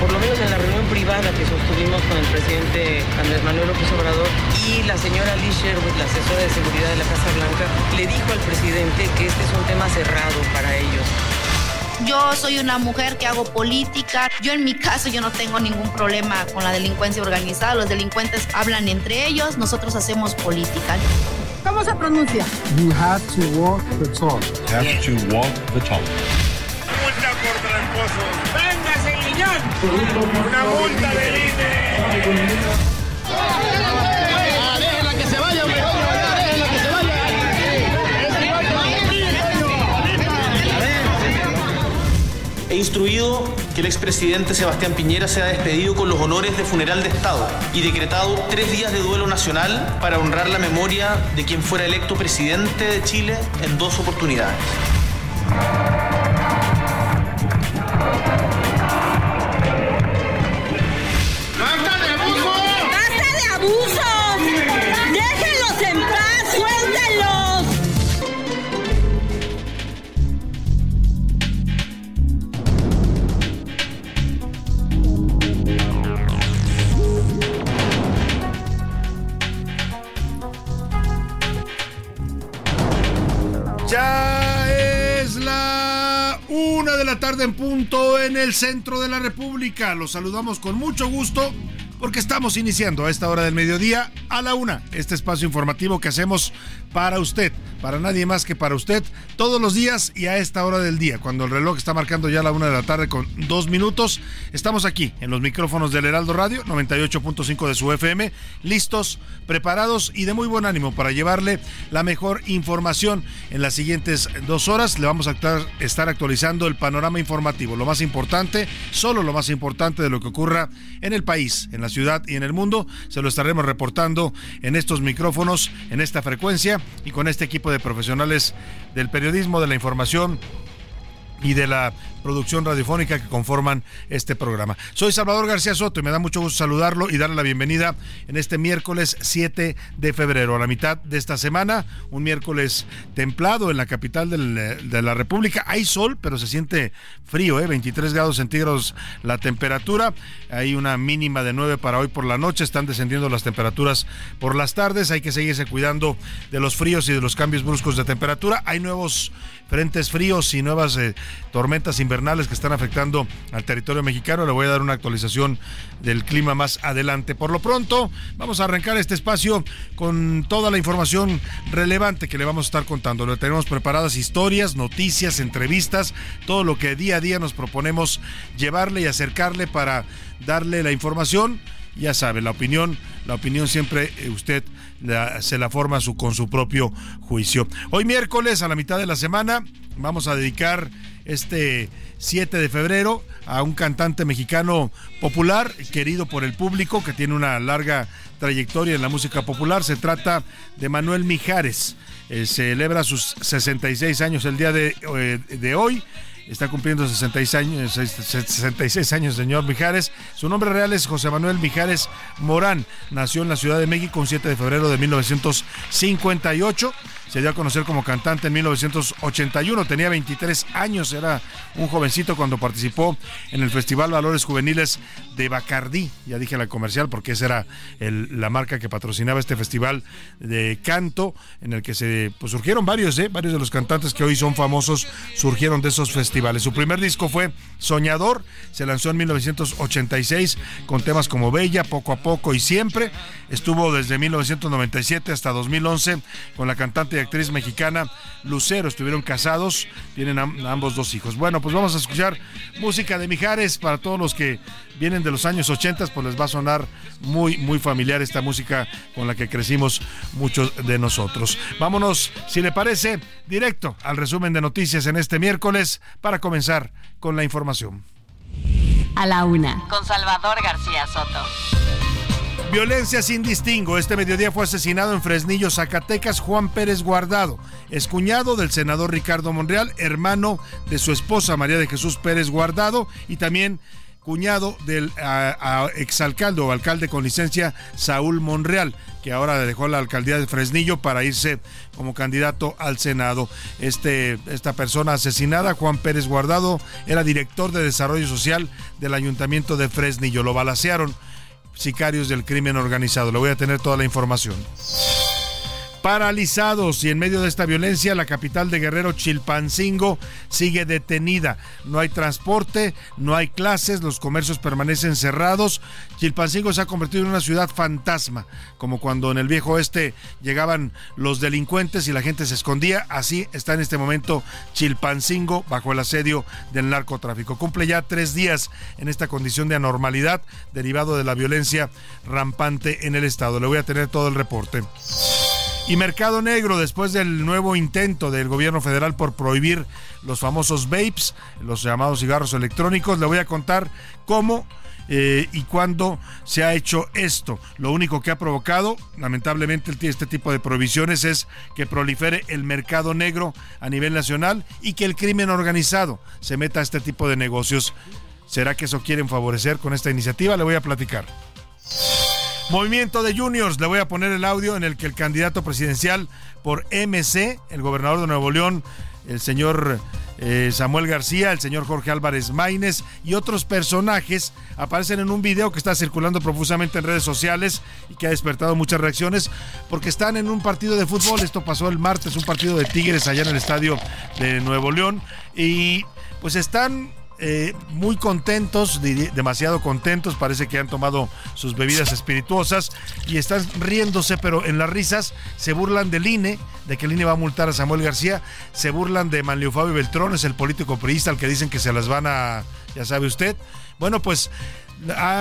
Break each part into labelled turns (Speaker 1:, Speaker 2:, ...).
Speaker 1: Por lo menos en la reunión privada que sostuvimos con el presidente Andrés Manuel López Obrador y la señora Liz Sherwood, la asesora de seguridad de la Casa Blanca, le dijo al presidente que este es un tema cerrado para ellos.
Speaker 2: Yo soy una mujer que hago política. Yo en mi caso yo no tengo ningún problema con la delincuencia organizada. Los delincuentes hablan entre ellos, nosotros hacemos política.
Speaker 3: ¿Cómo se pronuncia?
Speaker 4: You have to walk the talk.
Speaker 5: Have to walk the talk.
Speaker 6: Por tramposo. ¡Una multa del INE!
Speaker 7: ¡Déjenla que se vaya, hombre! ¡Déjenla que se vaya!
Speaker 8: He instruido que el expresidente Sebastián Piñera sea despedido con los honores de funeral de Estado y decretado tres días de duelo nacional para honrar la memoria de quien fuera electo presidente de Chile en dos oportunidades.
Speaker 9: Una de la tarde en punto en el centro de la República. Los saludamos con mucho gusto porque estamos iniciando a esta hora del mediodía a la una este espacio informativo que hacemos para usted, para nadie más que para usted, todos los días y a esta hora del día, cuando el reloj está marcando ya la una de la tarde con dos minutos. Estamos aquí en los micrófonos del Heraldo Radio 98.5 de su FM, listos, preparados y de muy buen ánimo para llevarle la mejor información en las siguientes dos horas. Le vamos a estar, actualizando el panorama informativo, lo más importante, solo lo más importante de lo que ocurra en el país, en la ciudad y en el mundo. Se lo estaremos reportando en estos micrófonos, en esta frecuencia y con este equipo de profesionales del periodismo, de la información y de la producción radiofónica que conforman este programa. Soy Salvador García Soto y me da mucho gusto saludarlo y darle la bienvenida en este miércoles 7 de febrero, a la mitad de esta semana, un miércoles templado en la capital del, de la República. Hay sol, pero se siente frío, ¿eh? 23 grados centígrados la temperatura. Hay una mínima de 9 para hoy por la noche. Están descendiendo las temperaturas por las tardes. Hay que seguirse cuidando de los fríos y de los cambios bruscos de temperatura. Hay nuevos frentes fríos y nuevas eh, tormentas invernales que están afectando al territorio mexicano. Le voy a dar una actualización del clima más adelante. Por lo pronto, vamos a arrancar este espacio con toda la información relevante que le vamos a estar contando. Le tenemos preparadas historias, noticias, entrevistas, todo lo que día a día nos proponemos llevarle y acercarle para darle la información ya sabe, la opinión, la opinión siempre eh, usted se la forma con su propio juicio. Hoy miércoles, a la mitad de la semana, vamos a dedicar este 7 de febrero a un cantante mexicano popular, querido por el público, que tiene una larga trayectoria en la música popular. Se trata de Manuel Mijares. Eh, celebra sus 66 años el día de, eh, de hoy está cumpliendo 66 años, 66 años, señor Mijares. Su nombre real es José Manuel Mijares Morán. Nació en la Ciudad de México un 7 de febrero de 1958. Se dio a conocer como cantante en 1981. Tenía 23 años, era un jovencito cuando participó en el Festival Valores Juveniles de Bacardí. Ya dije la comercial porque esa era la marca que patrocinaba este festival de canto en el que se pues, surgieron varios, ¿eh? varios de los cantantes que hoy son famosos surgieron de esos festivales. Su primer disco fue Soñador, se lanzó en 1986 con temas como Bella, Poco a Poco y Siempre. Estuvo desde 1997 hasta 2011 con la cantante y actriz mexicana Lucero. Estuvieron casados, tienen ambos dos hijos. Bueno, pues vamos a escuchar música de Mijares para todos los que vienen de los años 80, pues les va a sonar muy, muy familiar esta música con la que crecimos muchos de nosotros. Vámonos, si le parece, directo al resumen de noticias en este miércoles para comenzar con la información.
Speaker 10: A la una, con Salvador García Soto.
Speaker 9: Violencia sin distingo. Este mediodía fue asesinado en Fresnillo, Zacatecas, Juan Pérez Guardado, es cuñado del senador Ricardo Monreal, hermano de su esposa María de Jesús Pérez Guardado y también cuñado del exalcalde o alcalde con licencia Saúl Monreal, que ahora dejó la alcaldía de Fresnillo para irse como candidato al Senado. Este, esta persona asesinada, Juan Pérez Guardado, era director de desarrollo social del ayuntamiento de Fresnillo. Lo balacearon sicarios del crimen organizado. Le voy a tener toda la información paralizados y en medio de esta violencia la capital de Guerrero, Chilpancingo, sigue detenida. No hay transporte, no hay clases, los comercios permanecen cerrados. Chilpancingo se ha convertido en una ciudad fantasma, como cuando en el viejo oeste llegaban los delincuentes y la gente se escondía. Así está en este momento Chilpancingo bajo el asedio del narcotráfico. Cumple ya tres días en esta condición de anormalidad derivado de la violencia rampante en el estado. Le voy a tener todo el reporte. Y Mercado Negro, después del nuevo intento del gobierno federal por prohibir los famosos vapes, los llamados cigarros electrónicos, le voy a contar cómo eh, y cuándo se ha hecho esto. Lo único que ha provocado, lamentablemente, este tipo de prohibiciones es que prolifere el mercado negro a nivel nacional y que el crimen organizado se meta a este tipo de negocios. ¿Será que eso quieren favorecer con esta iniciativa? Le voy a platicar. Movimiento de Juniors, le voy a poner el audio en el que el candidato presidencial por MC, el gobernador de Nuevo León, el señor eh, Samuel García, el señor Jorge Álvarez Maínez y otros personajes aparecen en un video que está circulando profusamente en redes sociales y que ha despertado muchas reacciones porque están en un partido de fútbol. Esto pasó el martes, un partido de Tigres allá en el estadio de Nuevo León y pues están eh, muy contentos, demasiado contentos, parece que han tomado sus bebidas espirituosas y están riéndose, pero en las risas se burlan del INE, de que el INE va a multar a Samuel García, se burlan de Manlio Fabio Beltrón, es el político priista al que dicen que se las van a, ya sabe usted. Bueno, pues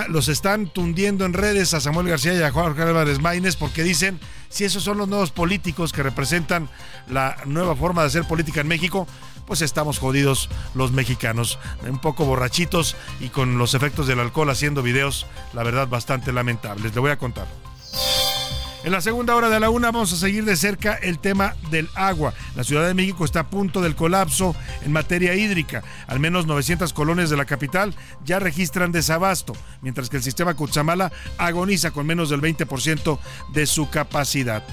Speaker 9: los están tundiendo en redes a Samuel García y a Juan Álvarez Maínez porque dicen si esos son los nuevos políticos que representan la nueva forma de hacer política en México, pues estamos jodidos los mexicanos, un poco borrachitos y con los efectos del alcohol haciendo videos, la verdad, bastante lamentables. Le voy a contar. En la segunda hora de la una vamos a seguir de cerca el tema del agua. La Ciudad de México está a punto del colapso en materia hídrica. Al menos 900 colonias de la capital ya registran desabasto, mientras que el sistema Cutzamala agoniza con menos del 20% de su capacidad.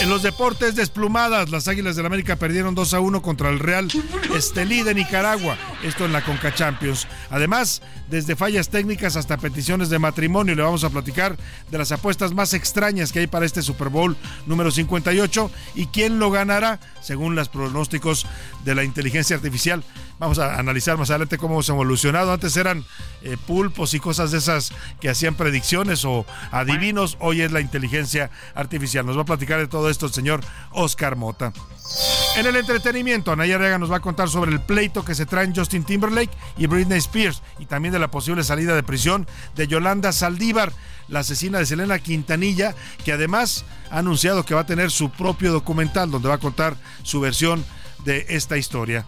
Speaker 9: En los deportes desplumadas, las Águilas del América perdieron 2 a 1 contra el Real Estelí de Nicaragua, esto en la Conca Champions. Además, desde fallas técnicas hasta peticiones de matrimonio, le vamos a platicar de las apuestas más extrañas que hay para este Super Bowl número 58 y quién lo ganará según los pronósticos de la inteligencia artificial. Vamos a analizar más adelante cómo hemos evolucionado. Antes eran eh, pulpos y cosas de esas que hacían predicciones o adivinos. Hoy es la inteligencia artificial. Nos va a platicar de todo esto el señor Oscar Mota. En el entretenimiento, Anaya Rega nos va a contar sobre el pleito que se traen Justin Timberlake y Britney Spears y también de la posible salida de prisión de Yolanda Saldívar, la asesina de Selena Quintanilla, que además ha anunciado que va a tener su propio documental donde va a contar su versión de esta historia.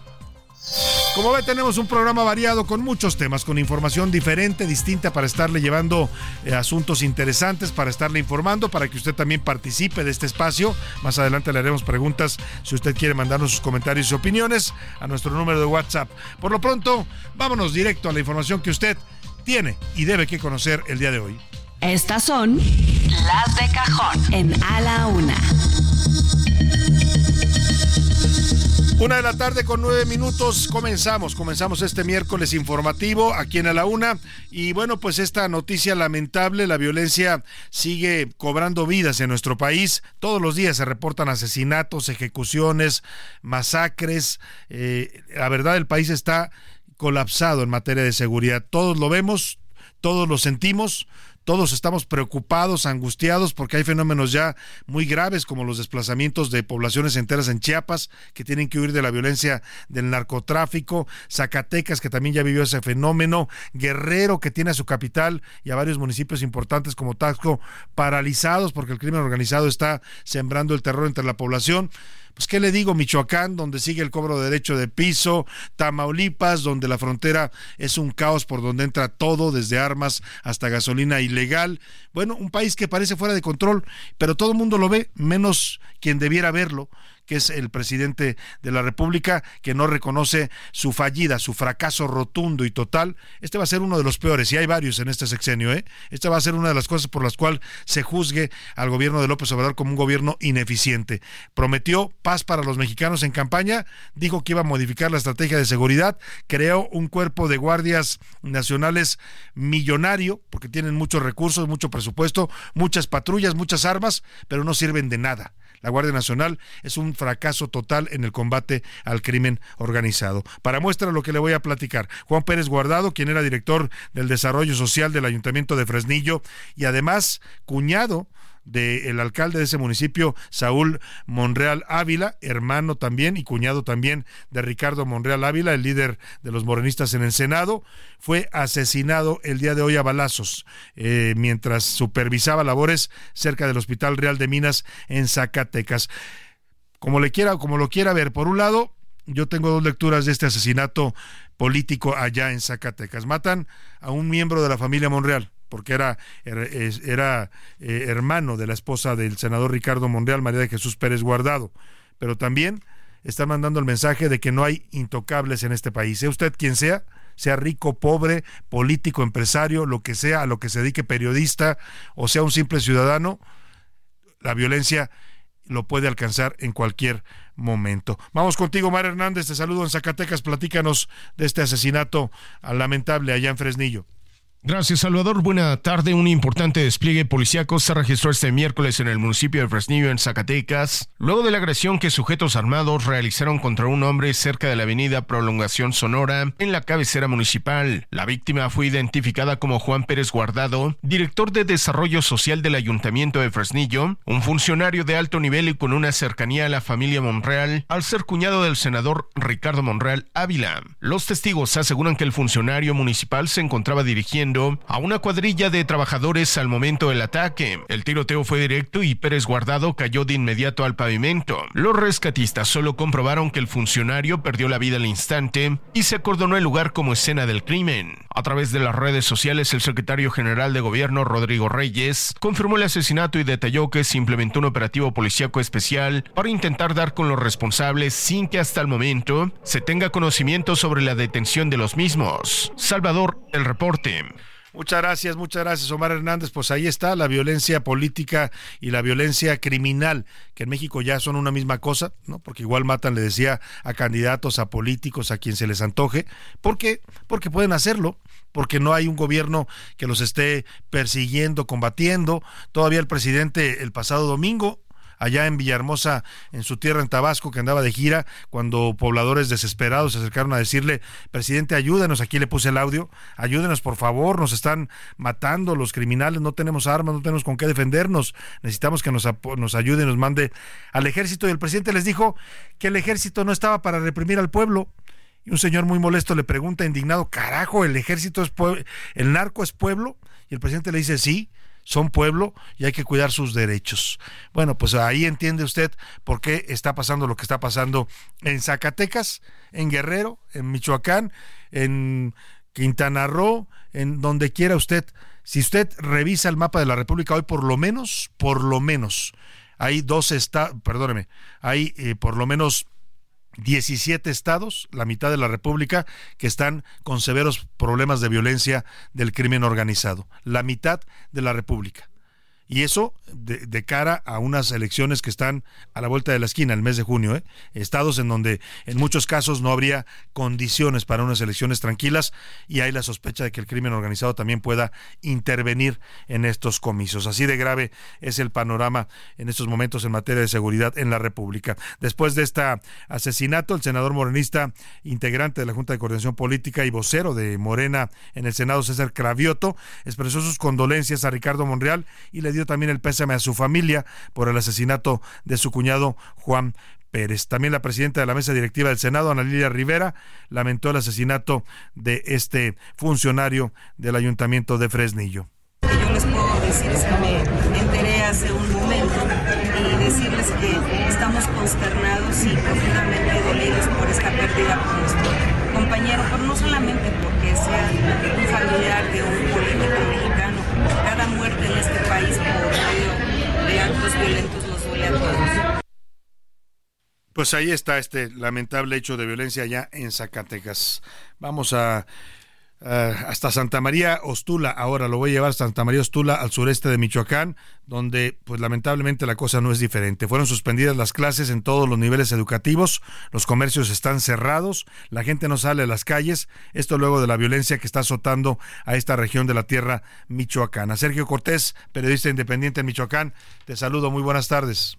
Speaker 9: Como ve, tenemos un programa variado con muchos temas, con información diferente, distinta para estarle llevando eh, asuntos interesantes, para estarle informando, para que usted también participe de este espacio. Más adelante le haremos preguntas si usted quiere mandarnos sus comentarios y opiniones a nuestro número de WhatsApp. Por lo pronto, vámonos directo a la información que usted tiene y debe que conocer el día de hoy.
Speaker 10: Estas son las de cajón en A la Una.
Speaker 9: Una de la tarde con nueve minutos comenzamos, comenzamos este miércoles informativo aquí en A la Una. Y bueno pues esta noticia lamentable, la violencia sigue cobrando vidas en nuestro país, todos los días se reportan asesinatos, ejecuciones, masacres, eh, la verdad el país está colapsado en materia de seguridad, todos lo vemos, todos lo sentimos, todos estamos preocupados, angustiados, porque hay fenómenos ya muy graves como los desplazamientos de poblaciones enteras en Chiapas, que tienen que huir de la violencia del narcotráfico, Zacatecas, que también ya vivió ese fenómeno, Guerrero, que tiene a su capital y a varios municipios importantes como Taxco paralizados porque el crimen organizado está sembrando el terror entre la población pues qué le digo, Michoacán, donde sigue el cobro de derecho de piso, Tamaulipas, donde la frontera es un caos por donde entra todo, desde armas hasta gasolina ilegal. Bueno, un país que parece fuera de control, pero todo el mundo lo ve, menos quien debiera verlo que es el presidente de la República, que no reconoce su fallida, su fracaso rotundo y total. Este va a ser uno de los peores, y hay varios en este sexenio, ¿eh? Esta va a ser una de las cosas por las cuales se juzgue al gobierno de López Obrador como un gobierno ineficiente. Prometió paz para los mexicanos en campaña, dijo que iba a modificar la estrategia de seguridad, creó un cuerpo de guardias nacionales millonario, porque tienen muchos recursos, mucho presupuesto, muchas patrullas, muchas armas, pero no sirven de nada la Guardia Nacional es un fracaso total en el combate al crimen organizado. Para muestra lo que le voy a platicar, Juan Pérez Guardado, quien era director del Desarrollo Social del Ayuntamiento de Fresnillo y además cuñado del alcalde de ese municipio, Saúl Monreal Ávila, hermano también y cuñado también de Ricardo Monreal Ávila, el líder de los morenistas en el Senado, fue asesinado el día de hoy a balazos eh, mientras supervisaba labores cerca del Hospital Real de Minas en Zacatecas. Como le quiera, como lo quiera ver, por un lado, yo tengo dos lecturas de este asesinato político allá en Zacatecas. Matan a un miembro de la familia Monreal porque era, era eh, hermano de la esposa del senador Ricardo Monreal, María de Jesús Pérez Guardado. Pero también está mandando el mensaje de que no hay intocables en este país. Sea usted quien sea, sea rico, pobre, político, empresario, lo que sea, a lo que se dedique periodista o sea un simple ciudadano, la violencia lo puede alcanzar en cualquier momento. Vamos contigo, Mar Hernández, te saludo en Zacatecas, platícanos de este asesinato lamentable allá en Fresnillo.
Speaker 11: Gracias, Salvador. Buena tarde. Un importante despliegue policíaco se registró este miércoles en el municipio de Fresnillo, en Zacatecas, luego de la agresión que sujetos armados realizaron contra un hombre cerca de la avenida Prolongación Sonora, en la cabecera municipal. La víctima fue identificada como Juan Pérez Guardado, director de Desarrollo Social del Ayuntamiento de Fresnillo, un funcionario de alto nivel y con una cercanía a la familia Monreal, al ser cuñado del senador Ricardo Monreal Ávila. Los testigos aseguran que el funcionario municipal se encontraba dirigiendo a una cuadrilla de trabajadores al momento del ataque. El tiroteo fue directo y Pérez Guardado cayó de inmediato al pavimento. Los rescatistas solo comprobaron que el funcionario perdió la vida al instante y se acordonó el lugar como escena del crimen. A través de las redes sociales, el secretario general de gobierno, Rodrigo Reyes, confirmó el asesinato y detalló que se implementó un operativo policíaco especial para intentar dar con los responsables sin que hasta el momento se tenga conocimiento sobre la detención de los mismos. Salvador, el reporte.
Speaker 9: Muchas gracias, muchas gracias, Omar Hernández. Pues ahí está la violencia política y la violencia criminal, que en México ya son una misma cosa, ¿no? Porque igual matan, le decía, a candidatos, a políticos, a quien se les antoje. ¿Por qué? Porque pueden hacerlo porque no hay un gobierno que los esté persiguiendo, combatiendo. Todavía el presidente el pasado domingo allá en Villahermosa, en su tierra en Tabasco, que andaba de gira, cuando pobladores desesperados se acercaron a decirle, presidente, ayúdenos, aquí le puse el audio, ayúdenos por favor, nos están matando los criminales, no tenemos armas, no tenemos con qué defendernos, necesitamos que nos, nos ayude, nos mande al ejército. Y el presidente les dijo que el ejército no estaba para reprimir al pueblo. Y un señor muy molesto le pregunta indignado, carajo, el ejército es pueblo, el narco es pueblo. Y el presidente le dice, sí, son pueblo y hay que cuidar sus derechos. Bueno, pues ahí entiende usted por qué está pasando lo que está pasando en Zacatecas, en Guerrero, en Michoacán, en Quintana Roo, en donde quiera usted. Si usted revisa el mapa de la República hoy, por lo menos, por lo menos, hay dos estados, perdóneme, hay eh, por lo menos 17 estados, la mitad de la República, que están con severos problemas de violencia del crimen organizado. La mitad de la República. Y eso de, cara a unas elecciones que están a la vuelta de la esquina, el mes de junio. ¿eh? Estados en donde en muchos casos no habría condiciones para unas elecciones tranquilas y hay la sospecha de que el crimen organizado también pueda intervenir en estos comicios. Así de grave es el panorama en estos momentos en materia de seguridad en la República. Después de este asesinato, el senador morenista, integrante de la Junta de Coordinación Política y vocero de Morena en el Senado, César Cravioto, expresó sus condolencias a Ricardo Monreal y le dio también el pésame a su familia por el asesinato de su cuñado Juan Pérez. También la presidenta de la mesa directiva del Senado, Ana Lilia Rivera, lamentó el asesinato de este funcionario del ayuntamiento de Fresnillo.
Speaker 12: Yo les puedo decir que me enteré hace un momento y decirles que estamos consternados y profundamente dolidos por esta pérdida por nuestro compañero, pero no solamente porque sea un familiar de un país medio de actos violentos nos duele a todos.
Speaker 9: Pues ahí está este lamentable hecho de violencia allá en Zacatecas. Vamos a hasta Santa María Ostula. Ahora lo voy a llevar a Santa María Ostula al sureste de Michoacán, donde pues lamentablemente la cosa no es diferente. Fueron suspendidas las clases en todos los niveles educativos, los comercios están cerrados, la gente no sale a las calles, esto luego de la violencia que está azotando a esta región de la tierra michoacana. Sergio Cortés, periodista independiente en Michoacán, te saludo, muy buenas tardes.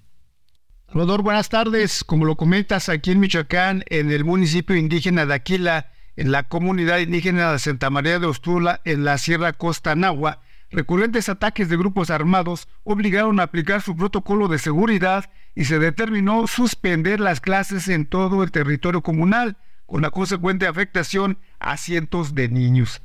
Speaker 13: Salvador, buenas tardes. Como lo comentas aquí en Michoacán, en el municipio indígena de Aquila, en la comunidad indígena de Santa María de Ostula, en la Sierra Costa Nahua, recurrentes ataques de grupos armados obligaron a aplicar su protocolo de seguridad y se determinó suspender las clases en todo el territorio comunal, con la consecuente afectación a cientos de niños.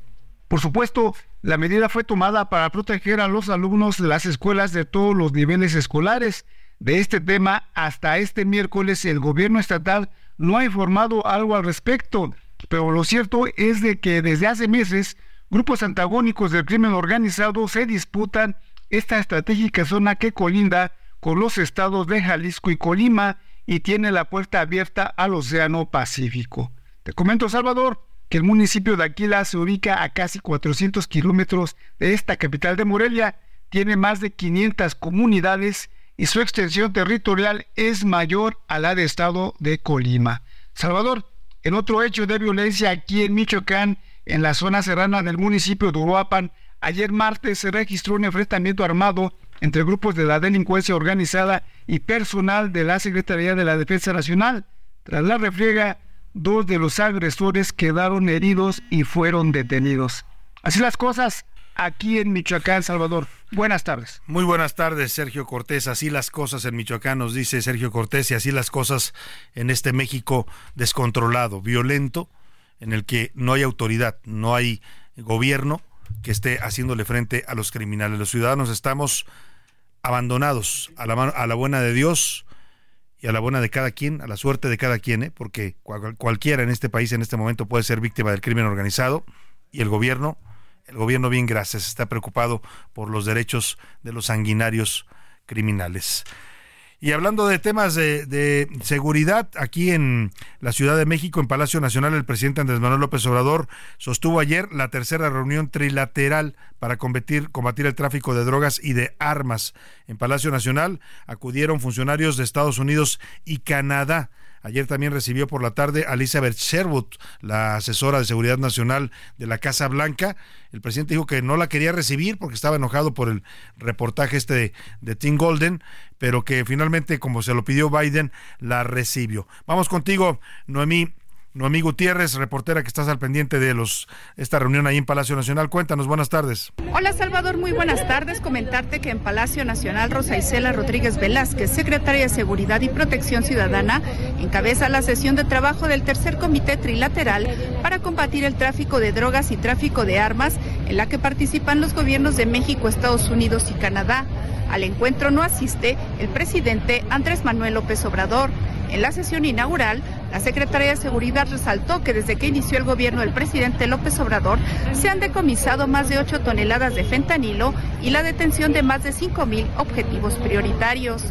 Speaker 13: Por supuesto, la medida fue tomada para proteger a los alumnos de las escuelas de todos los niveles escolares. De este tema, hasta este miércoles el gobierno estatal no ha informado algo al respecto pero lo cierto es de que desde hace meses grupos antagónicos del crimen organizado se disputan esta estratégica zona que colinda con los estados de Jalisco y Colima y tiene la puerta abierta al Océano Pacífico. Te comento, Salvador, que el municipio de Aquila se ubica a casi 400 kilómetros de esta capital de Morelia, tiene más de 500 comunidades y su extensión territorial es mayor a la de estado de Colima. Salvador, en otro hecho de violencia aquí en Michoacán, en la zona serrana del municipio de Uruapan, ayer martes se registró un enfrentamiento armado entre grupos de la delincuencia organizada y personal de la Secretaría de la Defensa Nacional. Tras la refriega, dos de los agresores quedaron heridos y fueron detenidos. Así las cosas, aquí en Michoacán, Salvador. Buenas tardes.
Speaker 9: Muy buenas tardes, Sergio Cortés. Así las cosas en Michoacán, nos dice Sergio Cortés, y así las cosas en este México descontrolado, violento, en el que no hay autoridad, no hay gobierno que esté haciéndole frente a los criminales. Los ciudadanos estamos abandonados a la, a la buena de Dios y a la buena de cada quien, a la suerte de cada quien, ¿eh? porque cualquiera en este país en este momento puede ser víctima del crimen organizado y el gobierno el gobierno, bien gracias, está preocupado por los derechos de los sanguinarios criminales. Y hablando de temas de, seguridad, aquí en la Ciudad de México, en Palacio Nacional, el presidente Andrés Manuel López Obrador sostuvo ayer la tercera reunión trilateral para combatir, el tráfico de drogas y de armas. En Palacio Nacional acudieron funcionarios de Estados Unidos y Canadá Ayer también recibió por la tarde a Elizabeth Sherwood, la asesora de seguridad nacional de la Casa Blanca. El presidente dijo que no la quería recibir porque estaba enojado por el reportaje este de, de Tim Golden, pero que finalmente, como se lo pidió Biden, la recibió. Vamos contigo, Noemí Noemí Gutiérrez, reportera que estás al pendiente de los esta reunión ahí en Palacio Nacional. Cuéntanos, buenas tardes.
Speaker 14: Hola Salvador, muy buenas tardes. Comentarte que en Palacio Nacional Rosa Isela Rodríguez Velázquez, secretaria de Seguridad y Protección Ciudadana, encabeza la sesión de trabajo del tercer comité trilateral para combatir el tráfico de drogas y tráfico de armas, en la que participan los gobiernos de México, Estados Unidos y Canadá. Al encuentro no asiste el presidente Andrés Manuel López Obrador. En la sesión inaugural, la Secretaría de Seguridad resaltó que desde que inició el gobierno del presidente López Obrador se han decomisado más de 8 toneladas de fentanilo y la detención de más de 5 mil objetivos prioritarios.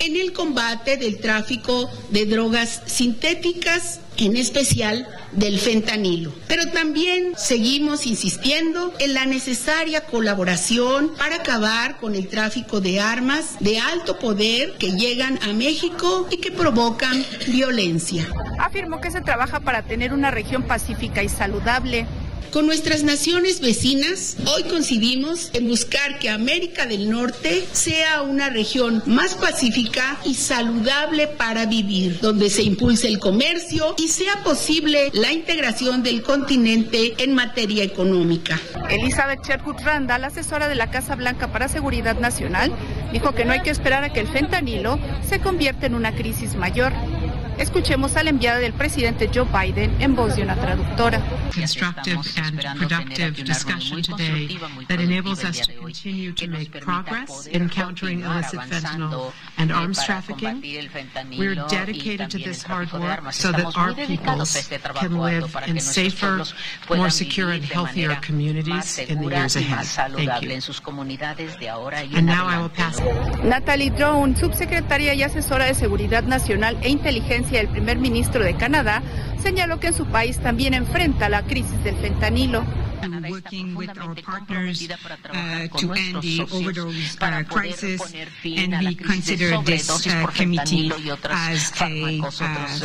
Speaker 15: En el combate del tráfico de drogas sintéticas en especial del fentanilo. Pero también seguimos insistiendo en la necesaria colaboración para acabar con el tráfico de armas de alto poder que llegan a México y que provocan violencia.
Speaker 14: Afirmó que se trabaja para tener una región pacífica y saludable
Speaker 15: con nuestras naciones vecinas, hoy coincidimos en buscar que América del Norte sea una región más pacífica y saludable para vivir, donde se impulse el comercio y sea posible la integración del continente en materia económica.
Speaker 14: Elizabeth Sherwood Randall, asesora de la Casa Blanca para Seguridad Nacional, dijo que no hay que esperar a que el fentanilo se convierta en una crisis mayor. Escuchemos a la enviada del presidente Joe Biden en voz de una traductora.
Speaker 16: Constructive and productive discussion today that enables us to continue to make progress in countering illicit fentanyl and arms trafficking. We are dedicated to this hard work so that our peoples can live in safer, more secure and healthier communities in the years ahead. Thank you. And now I will pass.
Speaker 14: Natalie Drone, subsecretaria y asesora de Seguridad Nacional e Inteligencia el primer ministro de Canadá, señaló que en su país también enfrenta la crisis del fentanilo.
Speaker 17: working with our partners uh, to end the overdose uh, crisis, and we consider this uh, committee as a uh,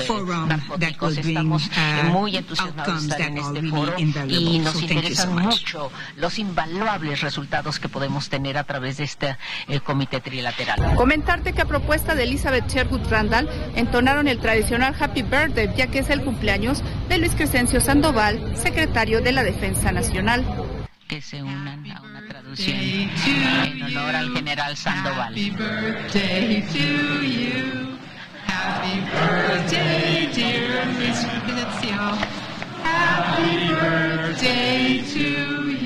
Speaker 17: forum that will bring uh, outcomes that are really invaluable. So thank you so much.
Speaker 18: los invaluables resultados que podemos tener a través de este eh, comité trilateral.
Speaker 14: Comentarte que a propuesta de Elizabeth Sherwood Randall entonaron el tradicional Happy Birthday, ya que es el cumpleaños de Luis Crescencio Sandoval, secretario de la Defensa Nacional.
Speaker 18: Que se unan a una traducción en honor al general Sandoval.
Speaker 17: Happy birthday to you. Happy birthday, dear Miss Happy birthday to you.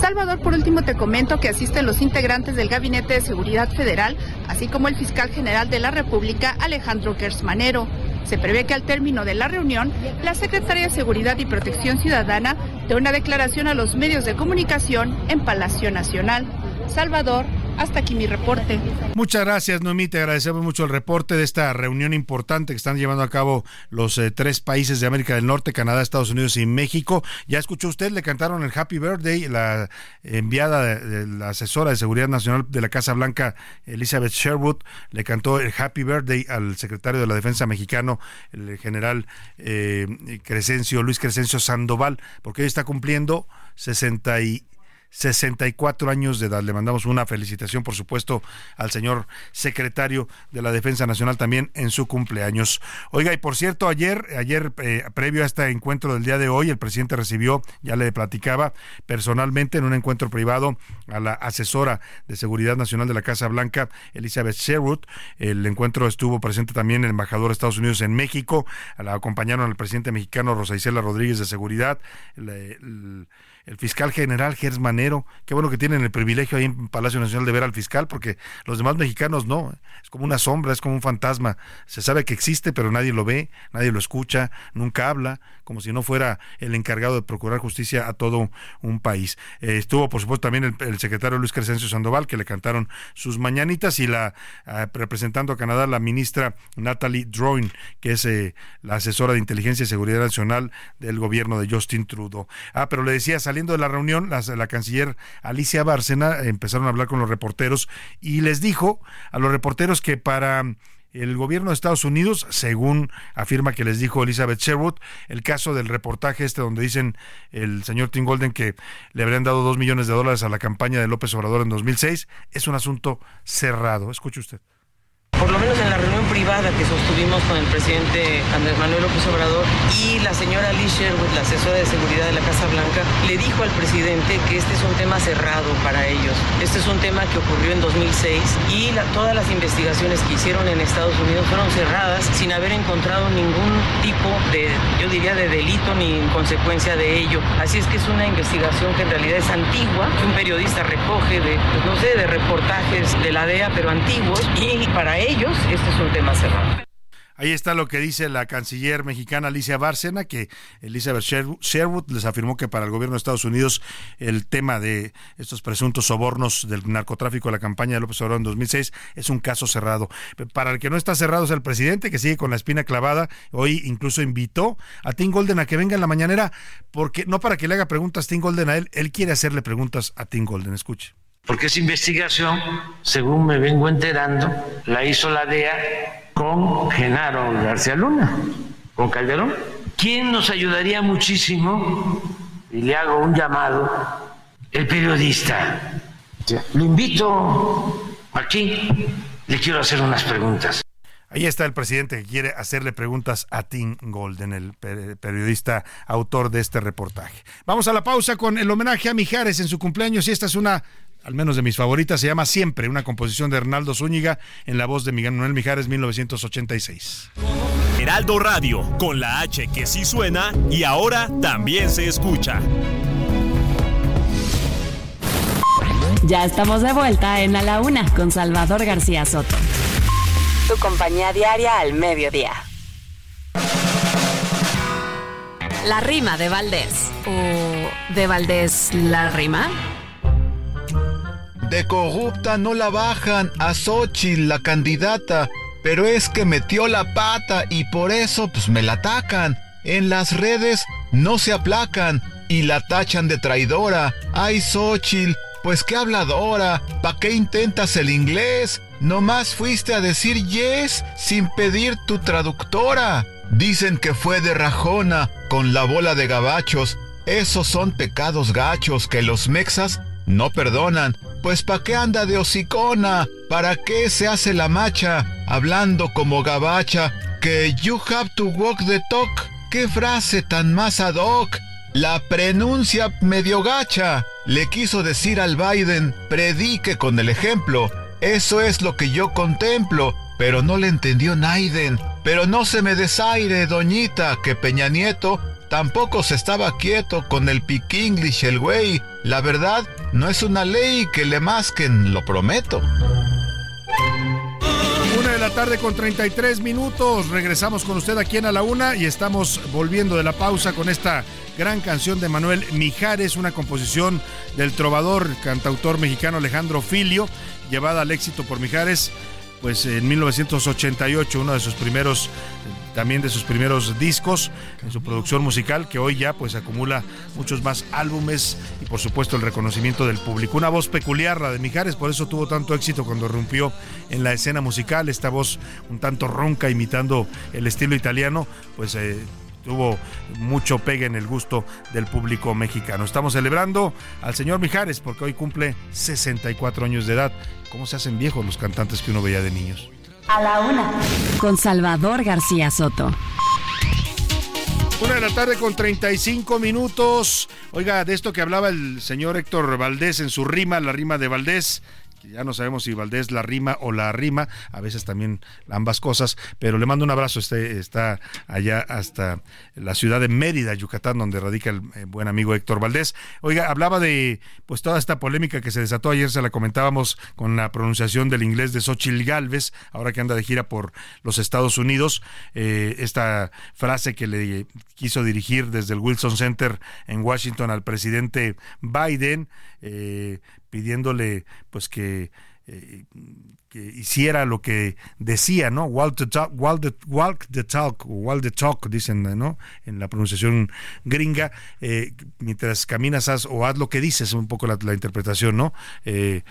Speaker 14: Salvador, por último te comento que asisten los integrantes del Gabinete de Seguridad Federal, así como el fiscal general de la República, Alejandro Gersmanero. Se prevé que al término de la reunión, la Secretaría de Seguridad y Protección Ciudadana dé una declaración a los medios de comunicación en Palacio Nacional. Salvador, hasta aquí mi reporte.
Speaker 9: Muchas gracias, Noemí. Te agradecemos mucho el reporte de esta reunión importante que están llevando a cabo los eh, tres países de América del Norte, Canadá, Estados Unidos y México. Ya escuchó usted, le cantaron el Happy Birthday, la enviada de, la asesora de Seguridad Nacional de la Casa Blanca, Elizabeth Sherwood, le cantó el Happy Birthday al secretario de la Defensa mexicano, el general eh, Crescencio, Luis Crescencio Sandoval, porque hoy está cumpliendo 60 64 años de edad. Le mandamos una felicitación, por supuesto, al señor secretario de la Defensa Nacional también en su cumpleaños. Oiga, y por cierto, ayer, ayer eh, previo a este encuentro del día de hoy, el presidente recibió, ya le platicaba personalmente en un encuentro privado a la asesora de Seguridad Nacional de la Casa Blanca, Elizabeth Sherwood. El encuentro estuvo presente también el embajador de Estados Unidos en México. La acompañaron al presidente mexicano Rosa Isela Rodríguez de Seguridad. el, fiscal general Gers Manero. Qué bueno que tienen el privilegio ahí en Palacio Nacional de ver al fiscal, porque los demás mexicanos no. Es como una sombra, es como un fantasma. Se sabe que existe, pero nadie lo ve, nadie lo escucha, nunca habla, como si no fuera el encargado de procurar justicia a todo un país. Eh, estuvo, por supuesto, también el, secretario Luis Crescencio Sandoval, que le cantaron sus mañanitas, y la ah, representando a Canadá, la ministra Natalie Droin, que es eh, la asesora de inteligencia y seguridad nacional del gobierno de Justin Trudeau. Ah, pero le decía, de la reunión, la, canciller Alicia Bárcena empezaron a hablar con los reporteros y les dijo a los reporteros que para el gobierno de Estados Unidos, según afirma que les dijo Elizabeth Sherwood, el caso del reportaje este donde dicen el señor Tim Golden que le habrían dado dos millones de dólares a la campaña de López Obrador en 2006, es un asunto cerrado. Escuche usted
Speaker 1: por lo menos en la reunión privada que sostuvimos con el presidente Andrés Manuel López Obrador y la señora Liz Sherwood, la asesora de seguridad de la Casa Blanca, le dijo al presidente que este es un tema cerrado para ellos. Este es un tema que ocurrió en 2006 y todas las investigaciones que hicieron en Estados Unidos fueron cerradas sin haber encontrado ningún tipo de, yo diría, de delito ni consecuencia de ello. Así es que es una investigación que en realidad es antigua, que un periodista recoge de, pues, no sé, de reportajes de la DEA, pero antiguos, y para ellos este es un tema cerrado.
Speaker 9: Ahí está lo que dice la canciller mexicana Alicia Bárcena, que Elizabeth Sherwood les afirmó que para el gobierno de Estados Unidos el tema de estos presuntos sobornos del narcotráfico de la campaña de López Obrador en 2006 es un caso cerrado. Para el que no está cerrado es el presidente, que sigue con la espina clavada. Hoy incluso invitó a Tim Golden a que venga en la mañanera, porque no para que le haga preguntas Tim Golden a él, él quiere hacerle preguntas a Tim Golden. Escuche.
Speaker 19: Porque esa investigación, según me vengo enterando, la hizo la DEA con Genaro García Luna, con Calderón. ¿Quién nos ayudaría muchísimo? Y le hago un llamado, el periodista. Lo invito aquí, le quiero hacer unas preguntas.
Speaker 9: Ahí está el presidente que quiere hacerle preguntas a Tim Golden, el periodista autor de este reportaje. Vamos a la pausa con el homenaje a Mijares en su cumpleaños y esta es una al menos de mis favoritas, se llama Siempre, una composición de Hernaldo Zúñiga en la voz de Miguel Manuel Mijares, 1986.
Speaker 20: Heraldo Radio, con la H que sí suena y ahora también se escucha.
Speaker 10: Ya estamos de vuelta en A la Una con Salvador García Soto.
Speaker 21: Tu compañía diaria al mediodía. La rima de Valdés. ¿O de Valdés la rima?
Speaker 22: De corrupta no la bajan a Xochitl, la candidata, pero es que metió la pata y por eso pues me la atacan. En las redes no se aplacan y la tachan de traidora. Ay, Xochitl, pues qué habladora, ¿pa' qué intentas el inglés? Nomás fuiste a decir yes sin pedir tu traductora. Dicen que fue de rajona con la bola de gabachos. Esos son pecados gachos que los mexas no perdonan. Pues ¿pa' qué anda de hocicona? ¿Para qué se hace la macha? Hablando como gabacha, que you have to walk the talk. ¿Qué frase tan más ad hoc? La prenuncia medio gacha. Le quiso decir al Biden, predique con el ejemplo. Eso es lo que yo contemplo. Pero no le entendió Naiden. Pero no se me desaire, doñita, que Peña Nieto tampoco se estaba quieto con el piquinglish el güey. La verdad, no es una ley que le masquen, lo prometo.
Speaker 9: Una de la tarde con 33 minutos. Regresamos con usted aquí en A la Una y estamos volviendo de la pausa con esta gran canción de Manuel Mijares, una composición del trovador, cantautor mexicano Alejandro Filio, llevada al éxito por Mijares pues en 1988, uno de sus primeros también de sus primeros discos en su producción musical que hoy ya pues acumula muchos más álbumes y por supuesto el reconocimiento del público. Una voz peculiar la de Mijares, por eso tuvo tanto éxito cuando rompió en la escena musical, esta voz un tanto ronca imitando el estilo italiano, pues eh, tuvo mucho pegue en el gusto del público mexicano. Estamos celebrando al señor Mijares porque hoy cumple 64 años de edad. ¿Cómo se hacen viejos los cantantes que uno veía de niños?
Speaker 10: A la una. Con Salvador García Soto.
Speaker 9: Una de la tarde con 35 minutos. Oiga, de esto que hablaba el señor Héctor Valdés en su rima, la rima de Valdés, ya no sabemos si Valdés la rima o la rima, a veces también ambas cosas, pero le mando un abrazo, este, está allá hasta la ciudad de Mérida, Yucatán, donde radica el eh, buen amigo Héctor Valdés. Oiga, hablaba de pues toda esta polémica que se desató ayer, se la comentábamos con la pronunciación del inglés de Xochitl Galvez, ahora que anda de gira por los Estados Unidos, eh, esta frase que le quiso dirigir desde el Wilson Center en Washington al presidente Biden, eh, pidiéndole pues que, eh, que hiciera lo que decía, ¿no? Walk the talk, walk the, walk the talk, walk the talk, dicen, ¿no? En la pronunciación gringa, eh, mientras caminas haz, o haz lo que dices, un poco la, interpretación, ¿no? Eh,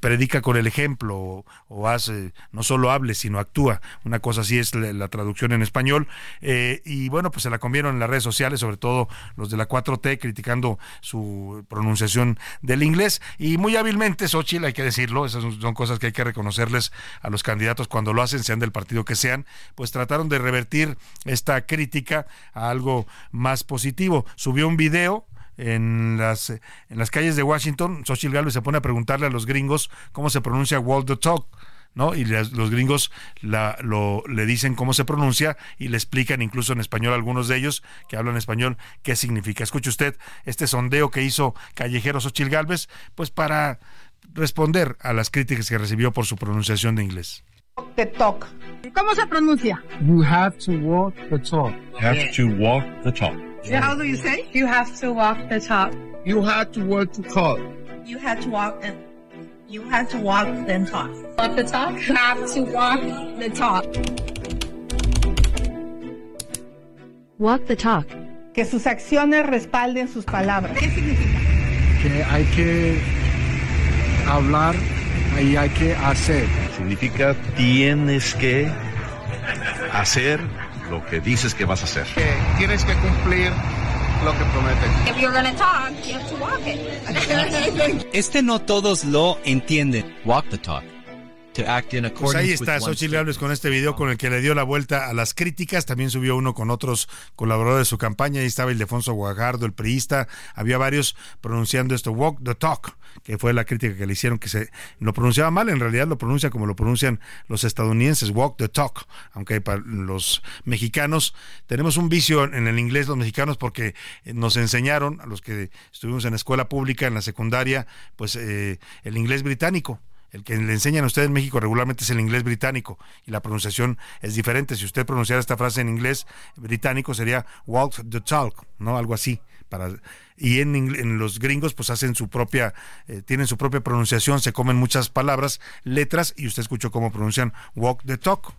Speaker 9: predica con el ejemplo o, hace, no solo hable, sino actúa. Una cosa así es la, traducción en español. Eh, y bueno, pues se la comieron en las redes sociales, sobre todo los de la 4T, criticando su pronunciación del inglés. Y muy hábilmente, Xochitl, hay que decirlo, esas son cosas que hay que reconocerles a los candidatos cuando lo hacen, sean del partido que sean, pues trataron de revertir esta crítica a algo más positivo. Subió un video en las, en las calles de Washington, Xochitl Galvez se pone a preguntarle a los gringos cómo se pronuncia Wall the Talk. ¿no? Y los gringos la, lo, le dicen cómo se pronuncia y le explican incluso en español a algunos de ellos que hablan español qué significa. Escuche usted este sondeo que hizo Callejero Xochitl Galvez, pues para responder a las críticas que recibió por su pronunciación de inglés.
Speaker 3: the talk. ¿Cómo se pronuncia?
Speaker 5: You have to walk the talk. Have to walk the talk.
Speaker 3: How do you say?
Speaker 17: You have to walk the talk.
Speaker 5: You have to walk the talk.
Speaker 17: You have to walk and you have to walk then talk. Walk the talk. Have to walk the talk.
Speaker 10: Walk the talk.
Speaker 3: Que sus acciones respalden sus palabras. ¿Qué significa?
Speaker 5: Que hay que hablar y hay que hacer.
Speaker 23: Significa tienes que hacer lo que dices que vas a hacer.
Speaker 7: Que tienes que cumplir lo que prometes.
Speaker 17: If you're gonna talk, you have to walk it.
Speaker 24: Este no todos lo entienden. Walk the talk. To act in
Speaker 9: Pues ahí está Xochitl Gálvez con este video con el que le dio la vuelta a las críticas. También subió uno con otros colaboradores de su campaña. Ahí estaba Ildefonso Guajardo, el priista. Había varios pronunciando esto, walk the talk, que fue la crítica que le hicieron, que se lo pronunciaba mal. En realidad lo pronuncia como lo pronuncian los estadounidenses, walk the talk. Aunque para los mexicanos tenemos un vicio en el inglés, los mexicanos, porque nos enseñaron, a los que estuvimos en la escuela pública, en la secundaria, pues eh, el inglés británico. El que le enseñan a usted en México regularmente es el inglés británico y la pronunciación es diferente. Si usted pronunciara esta frase en inglés británico sería walk the talk, ¿no? Algo así. Y en, en los gringos pues hacen su propia, eh, tienen su propia pronunciación, se comen muchas palabras, letras y usted escuchó cómo pronuncian walk the talk.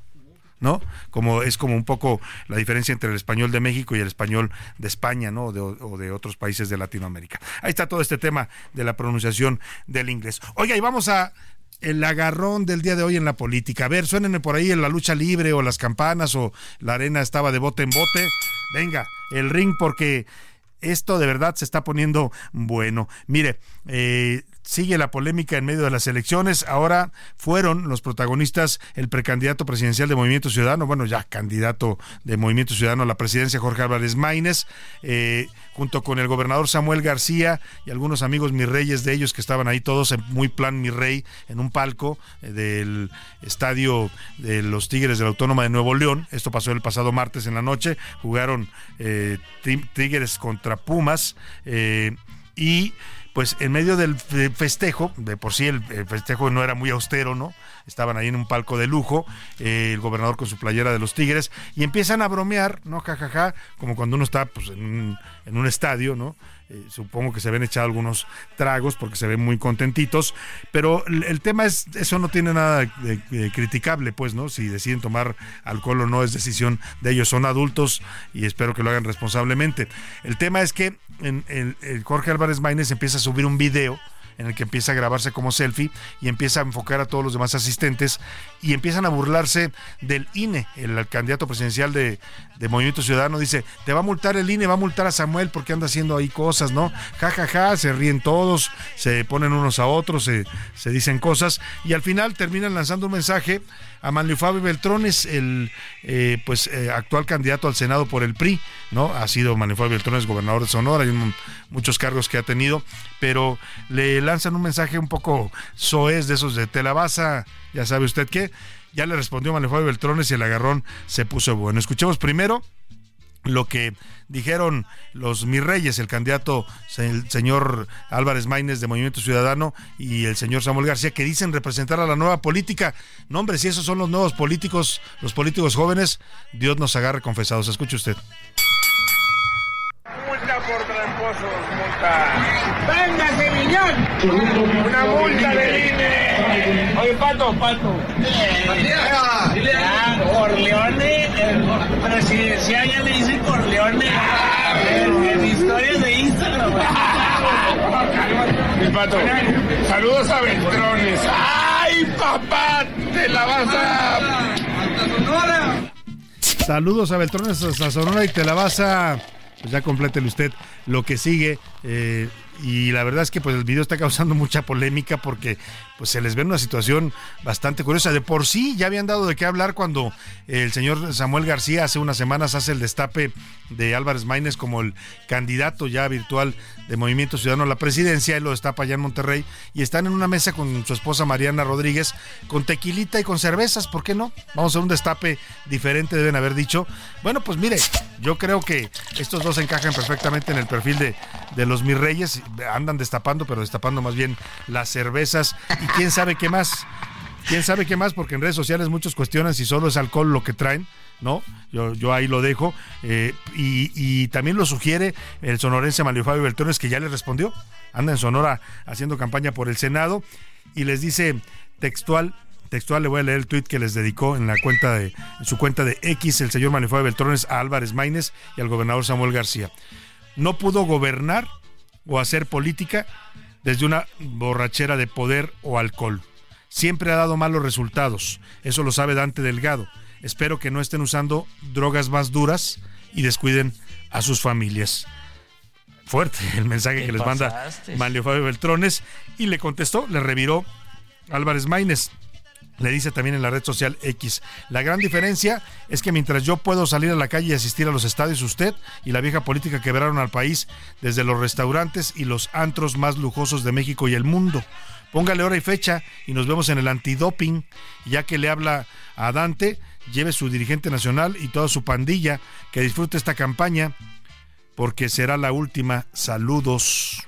Speaker 9: ¿no? Como es como un poco la diferencia entre el español de México y el español de España, ¿no? O de otros países de Latinoamérica. Ahí está todo este tema de la pronunciación del inglés. Oiga, y vamos a el agarrón del día de hoy en la política. A ver, suénenme por ahí en la lucha libre o las campanas o la arena estaba de bote en bote. Venga, el ring porque esto de verdad se está poniendo bueno. Mire, eh, sigue la polémica en medio de las elecciones. Ahora fueron los protagonistas el precandidato presidencial de Movimiento Ciudadano, bueno, ya candidato de Movimiento Ciudadano a la presidencia, Jorge Álvarez Maínez, eh, junto con el gobernador Samuel García y algunos amigos mis reyes de ellos que estaban ahí todos en muy plan mi rey en un palco eh, del estadio de los Tigres de la Autónoma de Nuevo León. Esto pasó el pasado martes en la noche. Jugaron eh, Tigres contra Pumas y pues en medio del festejo, de por sí el, festejo no era muy austero, ¿no? Estaban ahí en un palco de lujo, eh, el gobernador con su playera de los Tigres, y empiezan a bromear, ¿no? Jajaja, ja, ja, como cuando uno está pues, en, un, en un estadio, ¿no? Eh, supongo que se ven echado algunos tragos porque se ven muy contentitos, pero el, tema es, eso no tiene nada de, de, criticable, pues, ¿no? Si deciden tomar alcohol o no es decisión de ellos, son adultos y espero que lo hagan responsablemente. El tema es que en, en, el Jorge Álvarez Maínez empieza a subir un video en el que empieza a grabarse como selfie y empieza a enfocar a todos los demás asistentes y empiezan a burlarse del INE, el candidato presidencial de, de Movimiento Ciudadano dice, te va a multar el INE, va a multar a Samuel porque anda haciendo ahí cosas, ¿no? Ja, ja, ja, se ríen todos, se ponen unos a otros, se, se dicen cosas y al final terminan lanzando un mensaje a Manlio Fabio Beltrones, el eh, pues eh, actual candidato al Senado por el PRI, ¿no? Ha sido Manlio Fabio Beltrones gobernador de Sonora, hay un, muchos cargos que ha tenido, pero le lanzan un mensaje un poco soez de esos de te ya sabe usted qué, ya le respondió Fabio Beltrones y el agarrón se puso bueno. Escuchemos primero lo que dijeron los mis reyes, el candidato el señor Álvarez Maínez de Movimiento Ciudadano y el señor Samuel García, que dicen representar a la nueva política. No, hombre, si esos son los nuevos políticos, los políticos jóvenes, Dios nos agarre confesados. Escuche usted.
Speaker 6: Multa. ¡Venga, Sevillón! ¡Una multa del INE! Oye, Pato, Pato. Corleone, el presidencial ya le dice Corleone. En, historias de Instagram. Mi Pato, saludos a Beltrones. ¡Ay, papá! ¡Te la vas a... Sonora!
Speaker 9: Saludos a Beltrones a Sonora y te la vas a... Pues ya complétele usted lo que sigue. Eh, y la verdad es que pues el video está causando mucha polémica porque pues se les ve una situación bastante curiosa. De por sí ya habían dado de qué hablar cuando el señor Samuel García hace unas semanas hace el destape de Álvarez Maínez como el candidato ya virtual de Movimiento Ciudadano a la presidencia, él lo destapa allá en Monterrey y están en una mesa con su esposa Mariana Rodríguez con tequilita y con cervezas, ¿por qué no? Vamos a un destape diferente, deben haber dicho. Bueno, pues mire, yo creo que estos dos encajan perfectamente en el perfil de, de los mis reyes, andan destapando, pero destapando más bien las cervezas y quién sabe qué más. quién sabe qué más, porque en redes sociales muchos cuestionan si solo es alcohol lo que traen. ¿no? Yo, yo ahí lo dejo. Eh, y, también lo sugiere el sonorense Mario Fabio Beltrones, que ya le respondió. Anda en Sonora haciendo campaña por el Senado y les dice textual. Textual, le voy a leer el tuit que les dedicó en la cuenta de en su cuenta de X el señor Mario Fabio Beltrones a Álvarez Maínez y al gobernador Samuel García. No pudo gobernar o hacer política desde una borrachera de poder o alcohol. Siempre ha dado malos resultados. Eso lo sabe Dante Delgado. Espero que no estén usando drogas más duras y descuiden a sus familias. Fuerte el mensaje que les manda Manlio Fabio Beltrones y le contestó, le reviró Álvarez Maínez. Le dice también en la red social X. La gran diferencia es que mientras yo puedo salir a la calle y asistir a los estadios, usted y la vieja política quebraron al país desde los restaurantes y los antros más lujosos de México y el mundo. Póngale hora y fecha y nos vemos en el antidoping. Ya que le habla a Dante, lleve su dirigente nacional y toda su pandilla que disfrute esta campaña porque será la última. Saludos.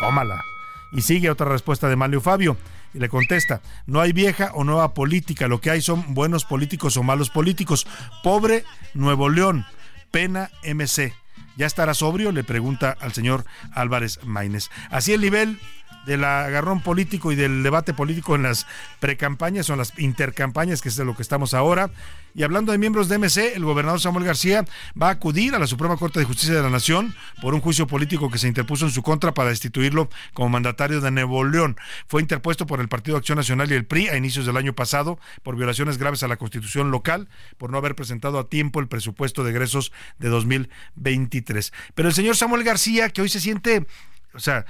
Speaker 9: Tómala. Y sigue otra respuesta de Malio Fabio. Le contesta, no hay vieja o nueva política, lo que hay son buenos políticos o malos políticos. Pobre Nuevo León, pena MC. ¿Ya estará sobrio? Le pregunta al señor Álvarez Maínez. Así el nivel del agarrón político y del debate político en las precampañas o en las intercampañas, que es de lo que estamos ahora. Y hablando de miembros de MC, el gobernador Samuel García va a acudir a la Suprema Corte de Justicia de la Nación por un juicio político que se interpuso en su contra para destituirlo como mandatario de Nuevo León. Fue interpuesto por el Partido Acción Nacional y el PRI a inicios del año pasado por violaciones graves a la Constitución local, por no haber presentado a tiempo el presupuesto de egresos de 2023. Pero el señor Samuel García, que hoy se siente, o sea,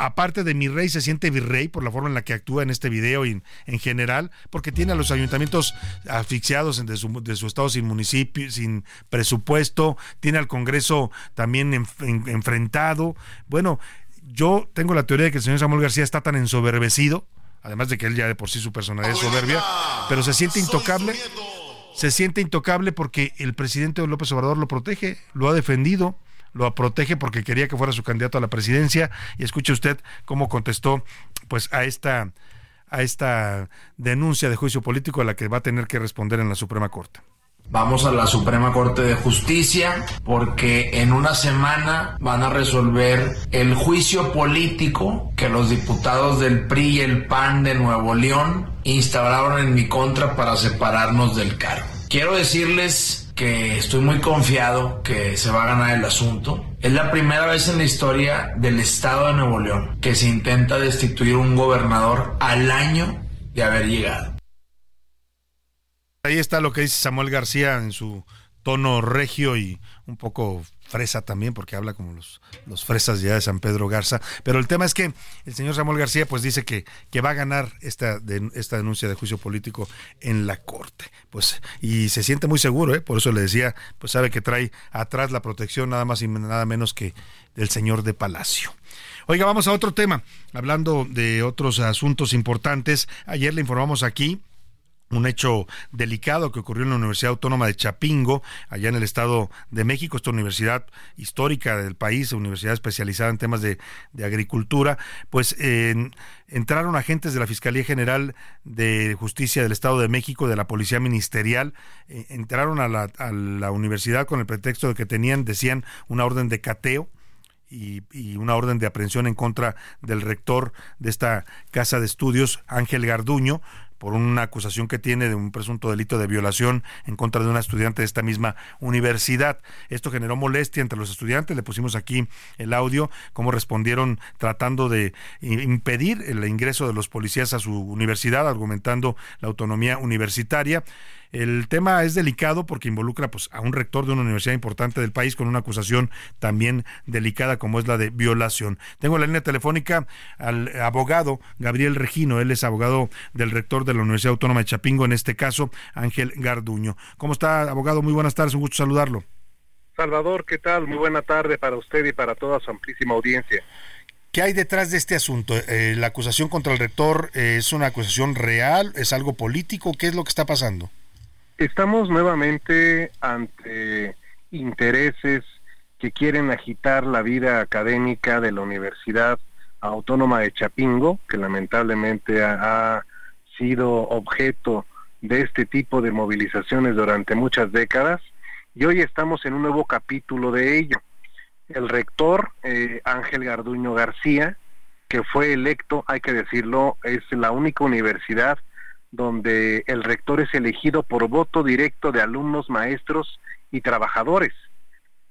Speaker 9: aparte de mi rey, se siente virrey por la forma en la que actúa en este video y en, general, porque tiene a los ayuntamientos asfixiados de su, de su estado sin municipio, sin presupuesto, tiene al Congreso también enfrentado. Bueno, yo tengo la teoría de que el señor Samuel García está tan ensoberbecido, además de que él ya de por sí su personalidad es soberbia, pero se siente intocable. Se siente intocable porque el presidente López Obrador lo protege, lo ha defendido lo protege porque quería que fuera su candidato a la presidencia y escuche usted cómo contestó pues a esta a esta denuncia de juicio político a la que va a tener que responder en la Suprema Corte.
Speaker 25: Vamos a la Suprema Corte de Justicia porque en una semana van a resolver el juicio político que los diputados del PRI y el PAN de Nuevo León instauraron en mi contra para separarnos del cargo. Quiero decirles que estoy muy confiado que se va a ganar el asunto. Es la primera vez en la historia del estado de Nuevo León que se intenta destituir un gobernador al año de haber llegado.
Speaker 9: Ahí está lo que dice Samuel García en su tono regio y un poco fresa también, porque habla como los, los fresas ya de San Pedro Garza. Pero el tema es que el señor Samuel García pues dice que, que va a ganar esta, esta denuncia de juicio político en la corte. Pues, y se siente muy seguro, ¿eh? por eso le decía, pues sabe que trae atrás la protección nada más y nada menos que del señor de Palacio. Oiga, vamos a otro tema, hablando de otros asuntos importantes. Ayer le informamos aquí un hecho delicado que ocurrió en la Universidad Autónoma de Chapingo, allá en el Estado de México, esta universidad histórica del país, universidad especializada en temas de, agricultura, pues entraron agentes de la Fiscalía General de Justicia del Estado de México, de la Policía Ministerial, eh, entraron a la, a la universidad con el pretexto de que tenían, decían, una orden de cateo, y, una orden de aprehensión en contra del rector de esta casa de estudios, Ángel Garduño, por una acusación que tiene de un presunto delito de violación en contra de una estudiante de esta misma universidad. Esto generó molestia entre los estudiantes. Le pusimos aquí el audio, cómo respondieron tratando de impedir el ingreso de los policías a su universidad, argumentando la autonomía universitaria. El tema es delicado porque involucra pues, a un rector de una universidad importante del país con una acusación también delicada como es la de violación. Tengo la línea telefónica al abogado Gabriel Regino, él es abogado del rector de la Universidad Autónoma de Chapingo, en este caso Ángel Garduño. ¿Cómo está, abogado? Muy buenas tardes, un gusto saludarlo.
Speaker 26: Salvador, ¿qué tal? Muy buena tarde para usted y para toda su amplísima audiencia.
Speaker 9: ¿Qué hay detrás de este asunto? Eh, ¿La acusación contra el rector eh, es una acusación real? ¿Es algo político? ¿Qué es lo que está pasando?
Speaker 26: Estamos nuevamente ante intereses que quieren agitar la vida académica de la universidad Autónoma de Chapingo, que lamentablemente ha, sido objeto de este tipo de movilizaciones durante muchas décadas y hoy estamos en un nuevo capítulo de ello. El rector eh, Ángel Garduño García, que fue electo, hay que decirlo, es la única universidad donde el rector es elegido por voto directo de alumnos, maestros y trabajadores.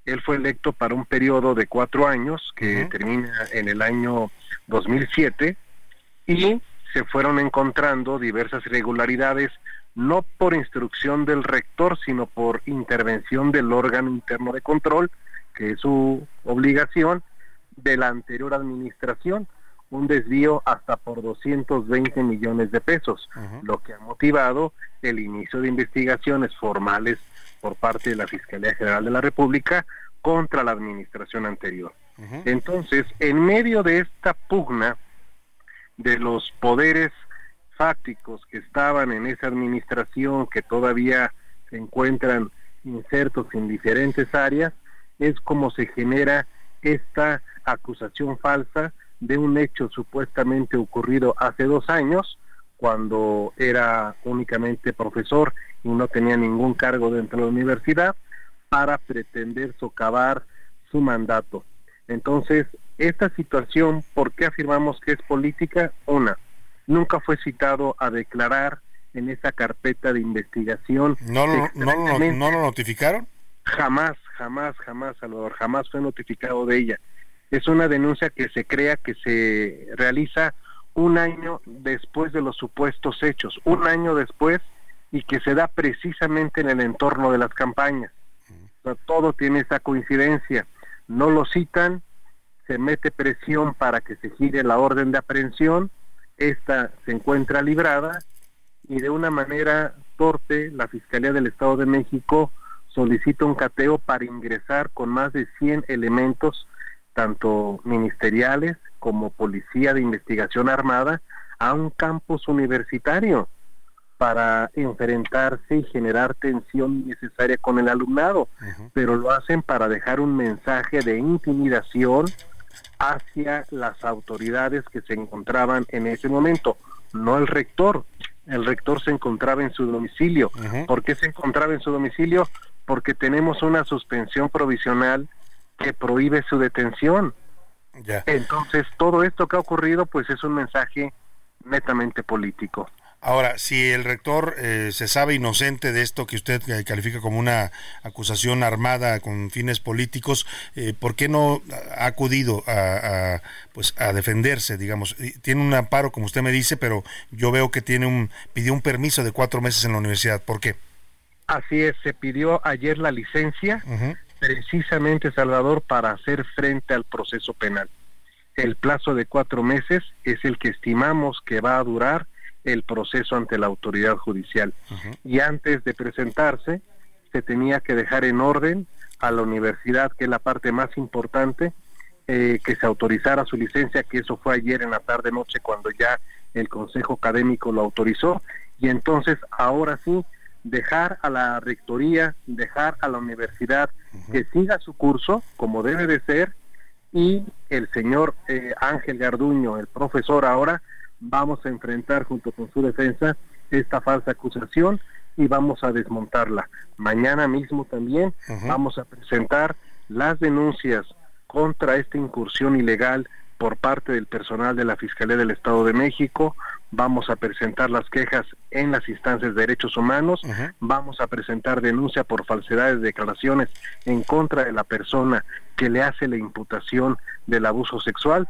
Speaker 26: Él fue electo para un periodo de cuatro años que termina en el año 2007 y se fueron encontrando diversas irregularidades no por instrucción del rector, sino por intervención del órgano interno de control, que es su obligación, de la anterior administración, un desvío hasta por 220 millones de pesos, lo que ha motivado el inicio de investigaciones formales por parte de la Fiscalía General de la República contra la administración anterior. Entonces, en medio de esta pugna de los poderes fácticos que estaban en esa administración, que todavía se encuentran insertos en diferentes áreas, es como se genera esta acusación falsa de un hecho supuestamente ocurrido hace dos años, cuando era únicamente profesor y no tenía ningún cargo dentro de la universidad, para pretender socavar su mandato. Entonces, esta situación, ¿por qué afirmamos que es política? Una, nunca fue citado a declarar en esa carpeta de investigación.
Speaker 9: ¿No lo, no, lo notificaron?
Speaker 26: Jamás, jamás, jamás, Salvador, jamás fue notificado de ella. Es una denuncia que se crea que se realiza un año después de los supuestos hechos, un año después y que se da precisamente en el entorno de las campañas todo tiene esa coincidencia. No lo citan, se mete presión para que se gire la orden de aprehensión, esta se encuentra librada y de una manera torpe la Fiscalía del Estado de México solicita un cateo para ingresar con más de 100 elementos, tanto ministeriales como policía de investigación armada, a un campus universitario para enfrentarse y generar tensión necesaria con el alumnado, pero lo hacen para dejar un mensaje de intimidación hacia las autoridades que se encontraban en ese momento, no el rector. El rector se encontraba en su domicilio. ¿Por qué se encontraba en su domicilio? Porque tenemos una suspensión provisional que prohíbe su detención. Entonces, todo esto que ha ocurrido, pues es un mensaje netamente político.
Speaker 9: Ahora, si el rector eh, se sabe inocente de esto que usted califica como una acusación armada con fines políticos, eh, ¿por qué no ha acudido a, pues a defenderse, digamos? Tiene un amparo, como usted me dice, pero yo veo que tiene un pidió un permiso de cuatro meses en la universidad. ¿Por qué?
Speaker 26: Así es, se pidió ayer la licencia, precisamente Salvador, para hacer frente al proceso penal. El plazo de cuatro meses es el que estimamos que va a durar el proceso ante la autoridad judicial. Y antes de presentarse, se tenía que dejar en orden a la universidad, que es la parte más importante, eh, que se autorizara su licencia, que eso fue ayer en la tarde-noche cuando ya el Consejo Académico lo autorizó, y entonces ahora sí dejar a la rectoría, dejar a la universidad que siga su curso como debe de ser, y el señor eh, Ángel Garduño, el profesor ahora, vamos a enfrentar junto con su defensa esta falsa acusación y vamos a desmontarla. Mañana mismo también vamos a presentar las denuncias contra esta incursión ilegal por parte del personal de la Fiscalía del Estado de México, vamos a presentar las quejas en las instancias de derechos humanos, vamos a presentar denuncia por falsedades de declaraciones en contra de la persona que le hace la imputación del abuso sexual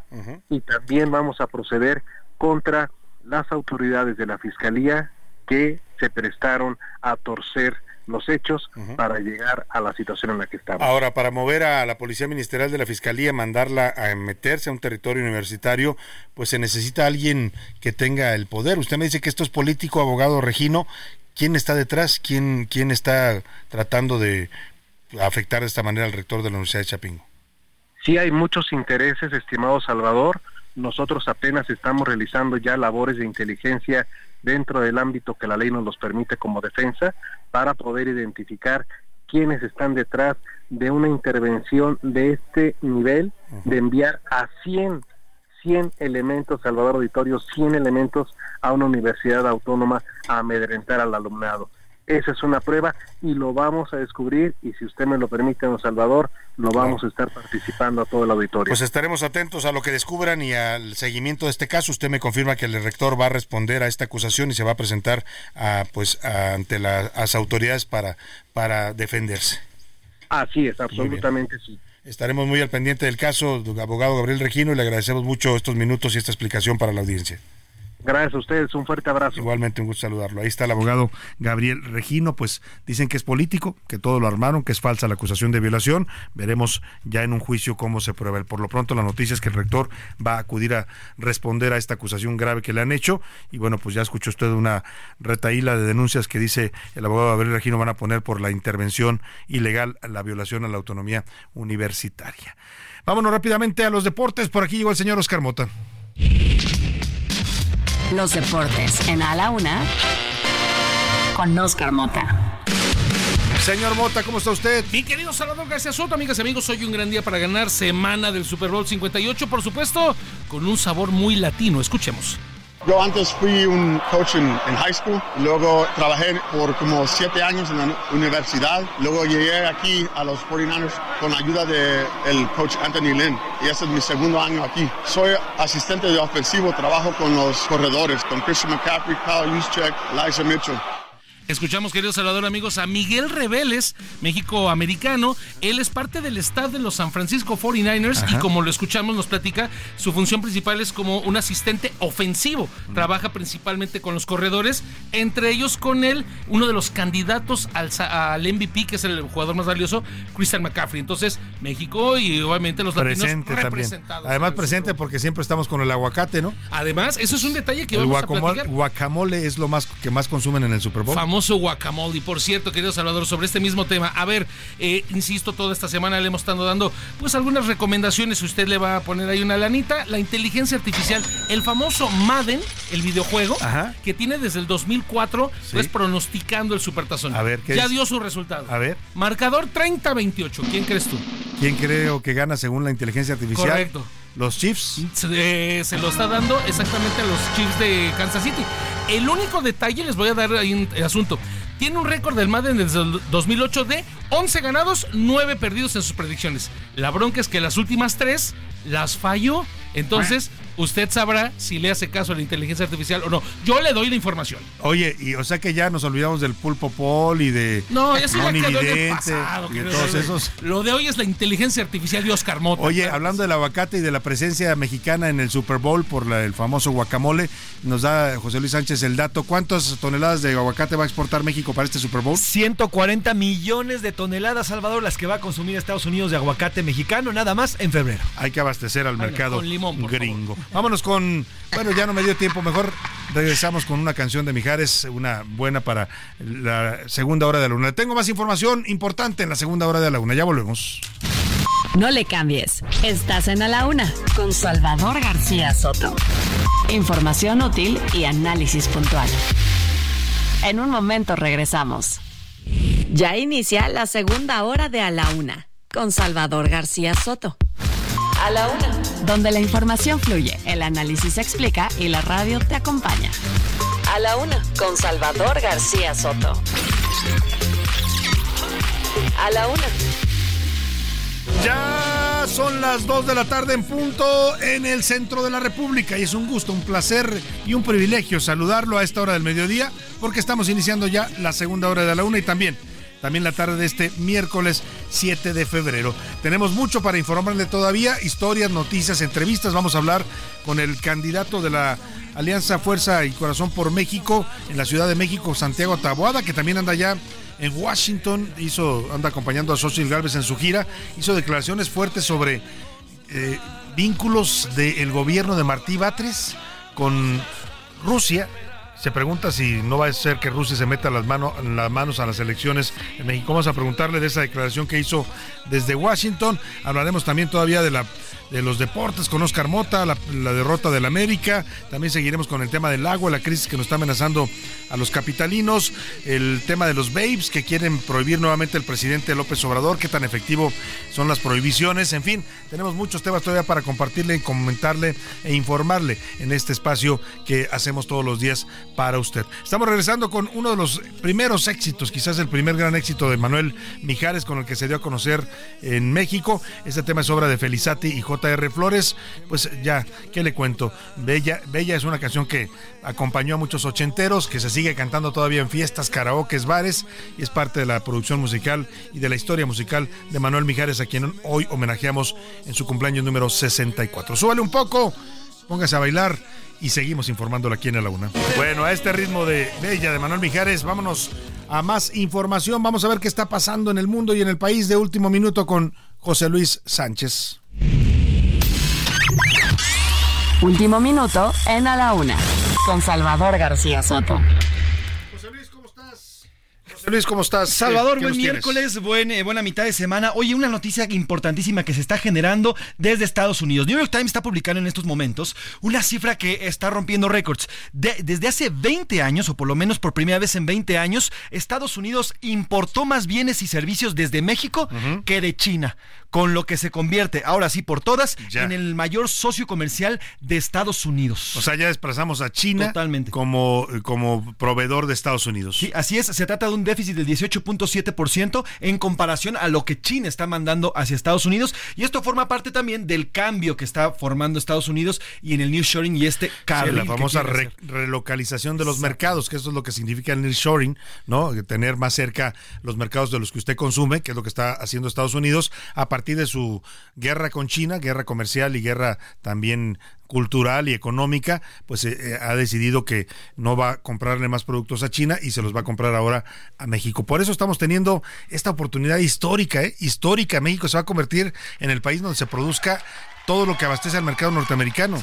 Speaker 26: y también vamos a proceder contra las autoridades de la Fiscalía que se prestaron a torcer los hechos para llegar a la situación en la que estamos.
Speaker 9: Ahora, para mover a la Policía Ministerial de la Fiscalía, mandarla a meterse a un territorio universitario, pues se necesita alguien que tenga el poder. Usted me dice que esto es político, abogado Regino. ¿Quién está detrás? ¿Quién, quién está tratando de afectar de esta manera al rector de la Universidad de Chapingo?
Speaker 26: Sí hay muchos intereses, estimado Salvador. Nosotros apenas estamos realizando ya labores de inteligencia dentro del ámbito que la ley nos los permite como defensa para poder identificar quiénes están detrás de una intervención de este nivel, de enviar a 100, 100 elementos, Salvador Auditorio, 100 elementos a una universidad autónoma a amedrentar al alumnado. Esa es una prueba y lo vamos a descubrir y si usted me lo permite, don Salvador, lo vamos a estar participando a todo el auditorio.
Speaker 9: Pues estaremos atentos a lo que descubran y al seguimiento de este caso. Usted me confirma que el rector va a responder a esta acusación y se va a presentar a, pues ante las autoridades para, para defenderse.
Speaker 26: Así es, absolutamente sí.
Speaker 9: Estaremos muy al pendiente del caso, abogado Gabriel Regino, y le agradecemos mucho estos minutos y esta explicación para la audiencia.
Speaker 26: Gracias a ustedes, un fuerte abrazo.
Speaker 9: Igualmente un gusto saludarlo. Ahí está el abogado Gabriel Regino, pues dicen que es político, que todo lo armaron, que es falsa la acusación de violación. Veremos ya en un juicio cómo se prueba. Por lo pronto la noticia es que el rector va a acudir a responder a esta acusación grave que le han hecho. Y bueno, pues ya escuchó usted una retaíla de denuncias que dice el abogado Gabriel Regino van a poner por la intervención ilegal, la violación a la autonomía universitaria. Vámonos rápidamente a los deportes. Por aquí llegó el señor Oscar Mota.
Speaker 10: Los deportes en A la Una con Oscar Mota.
Speaker 9: Señor Mota, ¿cómo está usted?
Speaker 27: Mi querido Salvador García Soto, amigas y amigos, hoy un gran día para ganar semana del Super Bowl 58, por supuesto, con un sabor muy latino. Escuchemos.
Speaker 28: Yo antes fui un coach en, high school, luego trabajé por como siete años en la universidad, luego llegué aquí a los 49ers con ayuda del el coach Anthony Lynn y este es mi segundo año aquí. Soy asistente de ofensivo, trabajo con los corredores, con Christian McCaffrey, Kyle Juszczyk, Liza Mitchell.
Speaker 27: Escuchamos, querido Salvador, amigos, a Miguel Reveles, México-americano. Él es parte del staff de los San Francisco 49ers y como lo escuchamos, nos platica, su función principal es como un asistente ofensivo. Trabaja principalmente con los corredores, entre ellos con él, uno de los candidatos al, al MVP, que es el jugador más valioso, Christian McCaffrey. Entonces, México y obviamente los
Speaker 9: presente representados. Además, presente porque siempre estamos con el aguacate, ¿no?
Speaker 27: Además, eso es un detalle que
Speaker 9: el
Speaker 27: vamos a
Speaker 9: platicar. guacamole es lo más que más consumen en el Super Bowl
Speaker 27: guacamole. Y por cierto, querido Salvador, sobre este mismo tema, a ver, eh, insisto, toda esta semana le hemos estado dando pues algunas recomendaciones. Usted le va a poner ahí una lanita. La inteligencia artificial, el famoso Madden, el videojuego, que tiene desde el 2004, pues pronosticando el supertazón.
Speaker 9: A ver, ¿qué
Speaker 27: Ya dio su resultado.
Speaker 9: A ver.
Speaker 27: Marcador 30-28. ¿Quién crees tú?
Speaker 9: ¿Quién creo que gana según la inteligencia artificial?
Speaker 27: Correcto.
Speaker 9: Los Chiefs.
Speaker 27: Se, se, lo está dando exactamente a los Chiefs de Kansas City. El único detalle, les voy a dar ahí un asunto. Tiene un récord del Madden desde el 2008 de 11 ganados, 9 perdidos en sus predicciones. La bronca es que las últimas 3 las falló. Entonces, usted sabrá si le hace caso a la inteligencia artificial o no. Yo le doy la información.
Speaker 9: Oye, y o sea que ya nos olvidamos del pulpo pol y de
Speaker 27: No, eso ya quedó en pasado,
Speaker 9: y de todos esos.
Speaker 27: Lo de hoy es la inteligencia artificial de Oscar Mota.
Speaker 9: Oye, hablando del aguacate y de la presencia mexicana en el Super Bowl por el famoso guacamole, nos da José Luis Sánchez el dato. ¿Cuántas toneladas de aguacate va a exportar México para este Super Bowl?
Speaker 29: 140 millones de toneladas, Salvador, las que va a consumir Estados Unidos de aguacate mexicano, nada más en febrero.
Speaker 9: Hay que abastecer al mercado gringo. Vámonos con, bueno, ya no me dio tiempo, mejor regresamos con una canción de Mijares, una buena para la segunda hora de la luna. Tengo más información importante en la segunda hora de la una, ya volvemos.
Speaker 10: No le cambies, estás en A la Una con Salvador García Soto. Información útil y análisis puntual. En un momento regresamos. Ya inicia la segunda hora de A la Una con Salvador García Soto. A la una. Donde la información fluye, el análisis se explica y la radio te acompaña. A la una. Con Salvador García Soto. A la una.
Speaker 9: Ya son las 2 de la tarde en punto en el centro de la República y es un gusto, un placer y un privilegio saludarlo a esta hora del mediodía porque estamos iniciando ya la segunda hora de la una y también también la tarde de este miércoles 7 de febrero. Tenemos mucho para informarle todavía, historias, noticias, entrevistas. Vamos a hablar con el candidato de la Alianza Fuerza y Corazón por México en la Ciudad de México, Santiago Taboada, que también anda ya en Washington, hizo, anda acompañando a Xochitl Galvez en su gira, hizo declaraciones fuertes sobre eh, vínculos del gobierno de Martí Batres con Rusia se pregunta si no va a ser que Rusia se meta las, manos las manos a las elecciones en México. Vamos a preguntarle de esa declaración que hizo desde Washington. Hablaremos también todavía de la de los deportes con Oscar Mota, la, derrota del América. También seguiremos con el tema del agua, la crisis que nos está amenazando a los capitalinos, el tema de los babes que quieren prohibir nuevamente el presidente López Obrador, qué tan efectivo son las prohibiciones. En fin, tenemos muchos temas todavía para compartirle, comentarle e informarle en este espacio que hacemos todos los días para usted. Estamos regresando con uno de los primeros éxitos, quizás el primer gran éxito de Manuel Mijares con el que se dio a conocer en México. Este tema es obra de Felizati y J. R. Flores, pues ya, ¿qué le cuento? Bella, Bella es una canción que acompañó a muchos ochenteros, que se sigue cantando todavía en fiestas, karaokes, bares, y es parte de la producción musical y de la historia musical de Manuel Mijares, a quien hoy homenajeamos en su cumpleaños número 64. Súbale un poco, póngase a bailar y seguimos informándolo aquí en la Una. Bueno, a este ritmo de Bella de Manuel Mijares, vámonos a más información. Vamos a ver qué está pasando en el mundo y en el país de último minuto con José Luis Sánchez.
Speaker 10: Último minuto en A la Una, con Salvador García Soto.
Speaker 9: Luis, ¿cómo estás?
Speaker 29: Salvador, buen miércoles, buen, eh, buena mitad de semana. Oye, una noticia importantísima que se está generando desde Estados Unidos. New York Times está publicando en estos momentos una cifra que está rompiendo récords. desde hace 20 años, o por lo menos por primera vez en 20 años, Estados Unidos importó más bienes y servicios desde México que de China con lo que se convierte, ahora sí por todas, en el mayor socio comercial de Estados Unidos.
Speaker 9: O sea, ya desplazamos a China Totalmente. Como, como proveedor de Estados Unidos.
Speaker 29: Sí, así es, se trata de un déficit del 18.7% en comparación a lo que China está mandando hacia Estados Unidos y esto forma parte también del cambio que está formando Estados Unidos y en el nearshoring y este cambio.
Speaker 9: la famosa relocalización de los mercados, que eso es lo que significa el nearshoring, ¿no? Tener más cerca los mercados de los que usted consume, que es lo que está haciendo Estados Unidos a partir de su guerra con China, guerra comercial y guerra también cultural y económica, pues eh, eh, ha decidido que no va a comprarle más productos a China y se los va a comprar ahora a México. Por eso estamos teniendo esta oportunidad histórica, ¿eh? histórica. México se va a convertir en el país donde se produzca todo lo que abastece al mercado norteamericano.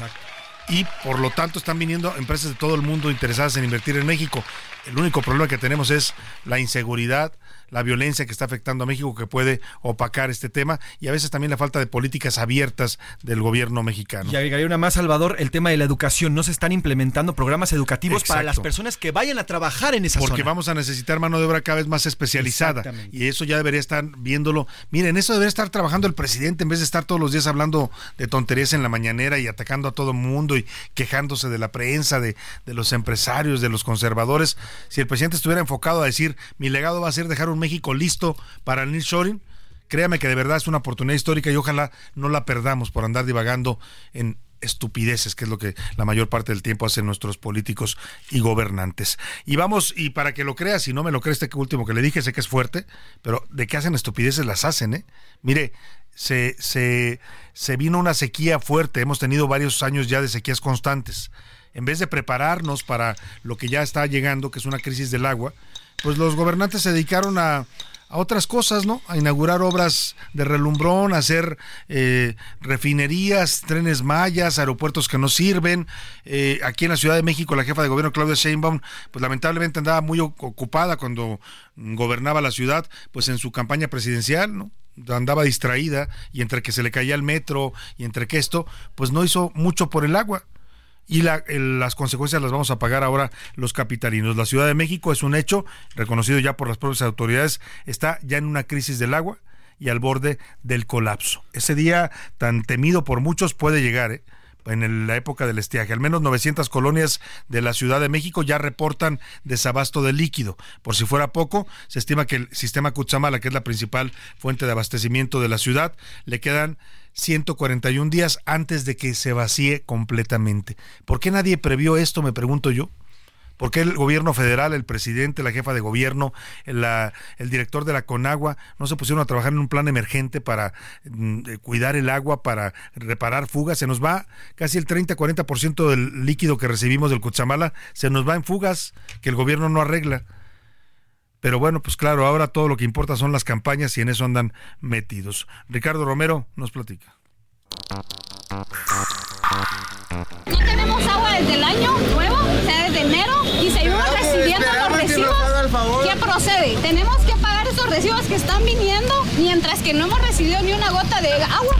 Speaker 9: Y por lo tanto están viniendo empresas de todo el mundo interesadas en invertir en México. El único problema que tenemos es la inseguridad, la violencia que está afectando a México que puede opacar este tema y a veces también la falta de políticas abiertas del gobierno mexicano.
Speaker 29: Y agregaría una más, Salvador, el tema de la educación. No se están implementando programas educativos para las personas que vayan a trabajar en esa
Speaker 9: Porque vamos a necesitar mano de obra cada vez más especializada. Y eso ya debería estar viéndolo. Miren, eso debería estar trabajando el presidente en vez de estar todos los días hablando de tonterías en la mañanera y atacando a todo el mundo y quejándose de la prensa, de, de los empresarios, de los conservadores. Si el presidente estuviera enfocado a decir, mi legado va a ser dejar un México listo para el nearshoring, créame que de verdad es una oportunidad histórica y ojalá no la perdamos por andar divagando en estupideces, que es lo que la mayor parte del tiempo hacen nuestros políticos y gobernantes. Y vamos, y para que lo creas, si no me lo crees, este último que le dije, sé que es fuerte, pero de que hacen estupideces las hacen, ¿eh? Mire, se, se, se vino una sequía fuerte, hemos tenido varios años ya de sequías constantes. En vez de prepararnos para lo que ya está llegando, que es una crisis del agua, pues los gobernantes se dedicaron a, otras cosas, ¿no? A inaugurar obras de relumbrón, a hacer eh, refinerías, trenes mayas, aeropuertos que no sirven. Eh, aquí en la Ciudad de México, la jefa de gobierno, Claudia Sheinbaum, pues lamentablemente andaba muy ocupada cuando gobernaba la ciudad, pues en su campaña presidencial, ¿no? andaba distraída y entre que se le caía el metro y entre que esto, pues no hizo mucho por el agua y las consecuencias las vamos a pagar ahora los capitalinos. La Ciudad de México es un hecho reconocido ya por las propias autoridades, está ya en una crisis del agua y al borde del colapso. Ese día tan temido por muchos puede llegar, ¿eh? en la época del estiaje. Al menos 900 colonias de la Ciudad de México ya reportan desabasto de líquido. Por si fuera poco, se estima que el sistema Cuchamala, que es la principal fuente de abastecimiento de la ciudad, le quedan 141 días antes de que se vacíe completamente. ¿Por qué nadie previó esto, me pregunto yo? ¿Por qué el gobierno federal, el presidente, la jefa de gobierno, el, el director de la Conagua no se pusieron a trabajar en un plan emergente para mm, cuidar el agua, para reparar fugas? Se nos va casi el 30-40% del líquido que recibimos del Cuchamala, se nos va en fugas que el gobierno no arregla. Pero bueno, pues claro, ahora todo lo que importa son las campañas y en eso andan metidos. Ricardo Romero nos platica.
Speaker 30: No tenemos agua desde el año nuevo, o sea, desde enero, y seguimos recibiendo los recibos. ¿Qué procede? Tenemos que pagar esos recibos que están viniendo mientras que no hemos recibido ni una gota de agua.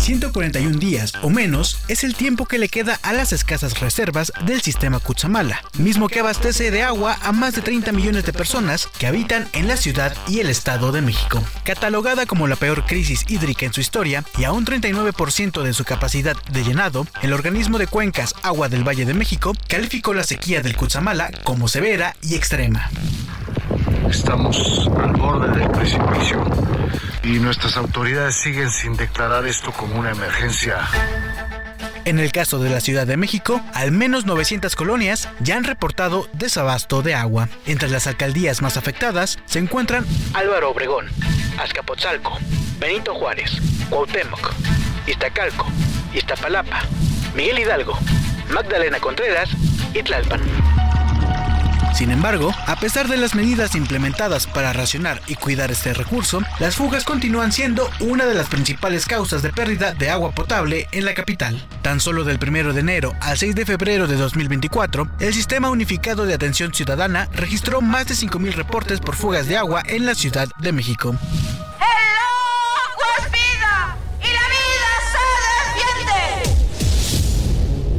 Speaker 31: 141 días o menos es el tiempo que le queda a las escasas reservas del sistema Cutzamala, mismo que abastece de agua a más de 30 millones de personas que habitan en la ciudad y el Estado de México. Catalogada como la peor crisis hídrica en su historia y a un 39% de su capacidad de llenado, el organismo de cuencas Agua del Valle de México calificó la sequía del Cutzamala como severa y extrema.
Speaker 32: Estamos al borde del precipicio y nuestras autoridades siguen sin declarar esto como una emergencia.
Speaker 31: En el caso de la Ciudad de México, al menos 900 colonias ya han reportado desabasto de agua. Entre las alcaldías más afectadas se encuentran
Speaker 33: Álvaro Obregón, Azcapotzalco, Benito Juárez, Cuauhtémoc, Iztacalco, Iztapalapa, Miguel Hidalgo, Magdalena Contreras y Tlalpan.
Speaker 31: Sin embargo, a pesar de las medidas implementadas para racionar y cuidar este recurso, las fugas continúan siendo una de las principales causas de pérdida de agua potable en la capital. Tan solo del 1 de enero al 6 de febrero de 2024, el Sistema Unificado de Atención Ciudadana registró más de 5.000 reportes por fugas de agua en la Ciudad de México.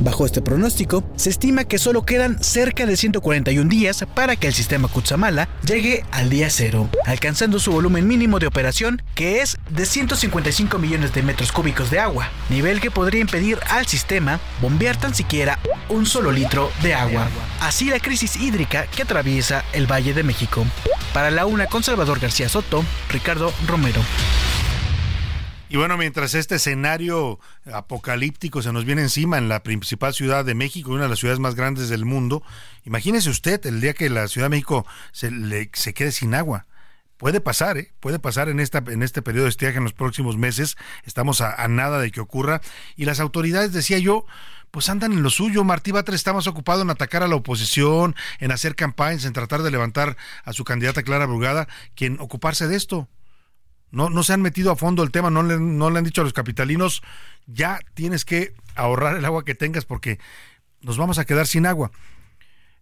Speaker 31: Bajo este pronóstico, se estima que solo quedan cerca de 141 días para que el sistema Kutsamala llegue al día cero, alcanzando su volumen mínimo de operación, que es de 155 millones de metros cúbicos de agua, nivel que podría impedir al sistema bombear tan siquiera un solo litro de agua. Así la crisis hídrica que atraviesa el Valle de México. Para la una con Salvador García Soto, Ricardo Romero.
Speaker 9: Y bueno, mientras este escenario apocalíptico se nos viene encima en la principal ciudad de México, una de las ciudades más grandes del mundo, imagínese usted el día que la Ciudad de México se, le, se quede sin agua. Puede pasar, ¿eh? puede pasar en, esta, en este periodo de estiaje en los próximos meses. Estamos a, nada de que ocurra. Y las autoridades, decía yo, pues andan en lo suyo. Martí Batres está más ocupado en atacar a la oposición, en hacer campañas, en tratar de levantar a su candidata Clara Brugada, que en ocuparse de esto. No, no se han metido a fondo el tema, no le, no le han dicho a los capitalinos, ya tienes que ahorrar el agua que tengas porque nos vamos a quedar sin agua.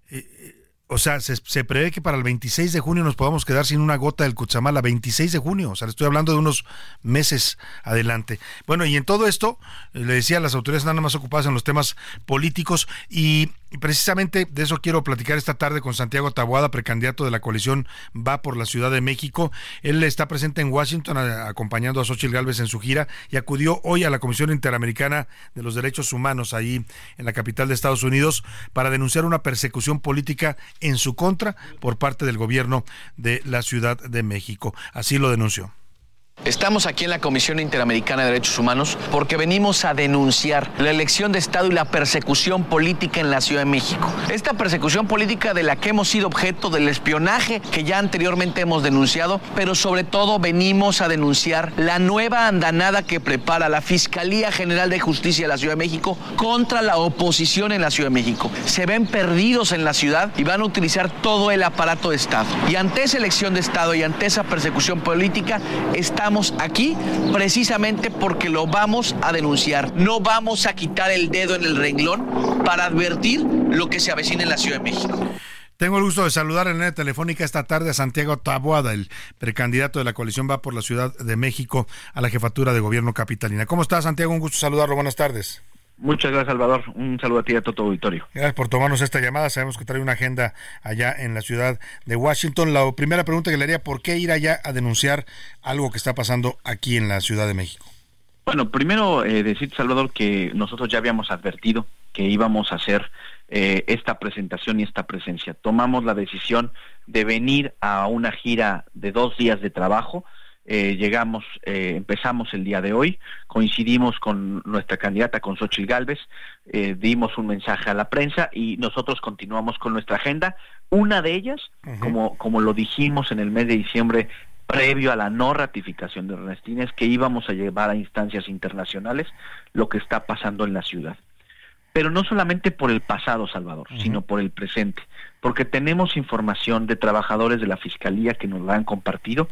Speaker 9: Eh, o sea, se, prevé que para el 26 de junio nos podamos quedar sin una gota del Cuchamala, 26 de junio, o sea, le estoy hablando de unos meses adelante. Bueno, y en todo esto, le decía, las autoridades están más ocupadas en los temas políticos y precisamente de eso quiero platicar esta tarde con Santiago Taboada, precandidato de la coalición Va por la Ciudad de México. Él está presente en Washington acompañando a Xochitl Gálvez en su gira y acudió hoy a la Comisión Interamericana de los Derechos Humanos ahí en la capital de Estados Unidos para denunciar una persecución política en su contra por parte del gobierno de la Ciudad de México. Así lo denunció.
Speaker 34: Estamos aquí en la Comisión Interamericana de Derechos Humanos porque venimos a denunciar la elección de Estado y la persecución política en la Ciudad de México. Esta persecución política de la que hemos sido objeto del espionaje que ya anteriormente hemos denunciado, pero sobre todo venimos a denunciar la nueva andanada que prepara la Fiscalía General de Justicia de la Ciudad de México contra la oposición en la Ciudad de México. Se ven perdidos en la ciudad y van a utilizar todo el aparato de Estado. Y ante esa elección de Estado y ante esa persecución política, estamos aquí precisamente porque lo vamos a denunciar. No vamos a quitar el dedo en el renglón para advertir lo que se avecina en la Ciudad de México.
Speaker 9: Tengo el gusto de saludar en la telefónica esta tarde a Santiago Taboada, el precandidato de la coalición Va por la Ciudad de México a la jefatura de gobierno capitalina. ¿Cómo está, Santiago? Un gusto saludarlo. Buenas tardes.
Speaker 35: Muchas gracias, Salvador. Un saludo a ti y a todo tu auditorio.
Speaker 9: Gracias por tomarnos esta llamada. Sabemos que trae una agenda allá en la ciudad de Washington. La primera pregunta que le haría, ¿por qué ir allá a denunciar algo que está pasando aquí en la Ciudad de México?
Speaker 35: Bueno, primero eh, decir, Salvador, que nosotros ya habíamos advertido que íbamos a hacer eh, esta presentación y esta presencia. Tomamos la decisión de venir a una gira de dos días de trabajo eh, llegamos, eh, empezamos el día de hoy, coincidimos con nuestra candidata, con Xochitl Galvez, eh, dimos un mensaje a la prensa y nosotros continuamos con nuestra agenda. Una de ellas, como, como lo dijimos en el mes de diciembre, previo a la no ratificación de Ernestina, es que íbamos a llevar a instancias internacionales lo que está pasando en la ciudad. Pero no solamente por el pasado, Salvador, sino por el presente, porque tenemos información de trabajadores de la Fiscalía que nos la han compartido,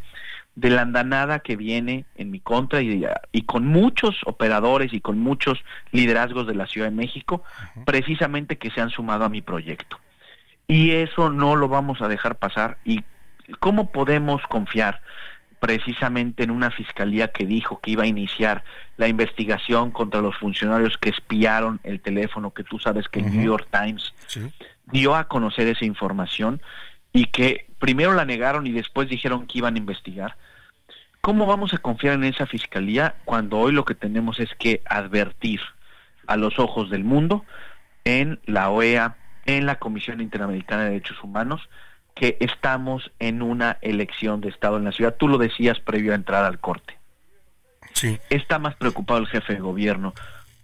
Speaker 35: de la andanada que viene en mi contra y, y, con muchos operadores y con muchos liderazgos de la Ciudad de México, precisamente que se han sumado a mi proyecto. Y eso no lo vamos a dejar pasar. ¿Y cómo podemos confiar? precisamente en una fiscalía que dijo que iba a iniciar la investigación contra los funcionarios que espiaron el teléfono, que tú sabes que el New York Times dio a conocer esa información y que primero la negaron y después dijeron que iban a investigar. ¿Cómo vamos a confiar en esa fiscalía cuando hoy lo que tenemos es que advertir a los ojos del mundo en la OEA, en la Comisión Interamericana de Derechos Humanos, que estamos en una elección de Estado en la ciudad. Tú lo decías previo a entrar al corte.
Speaker 9: Sí.
Speaker 35: Está más preocupado el jefe de gobierno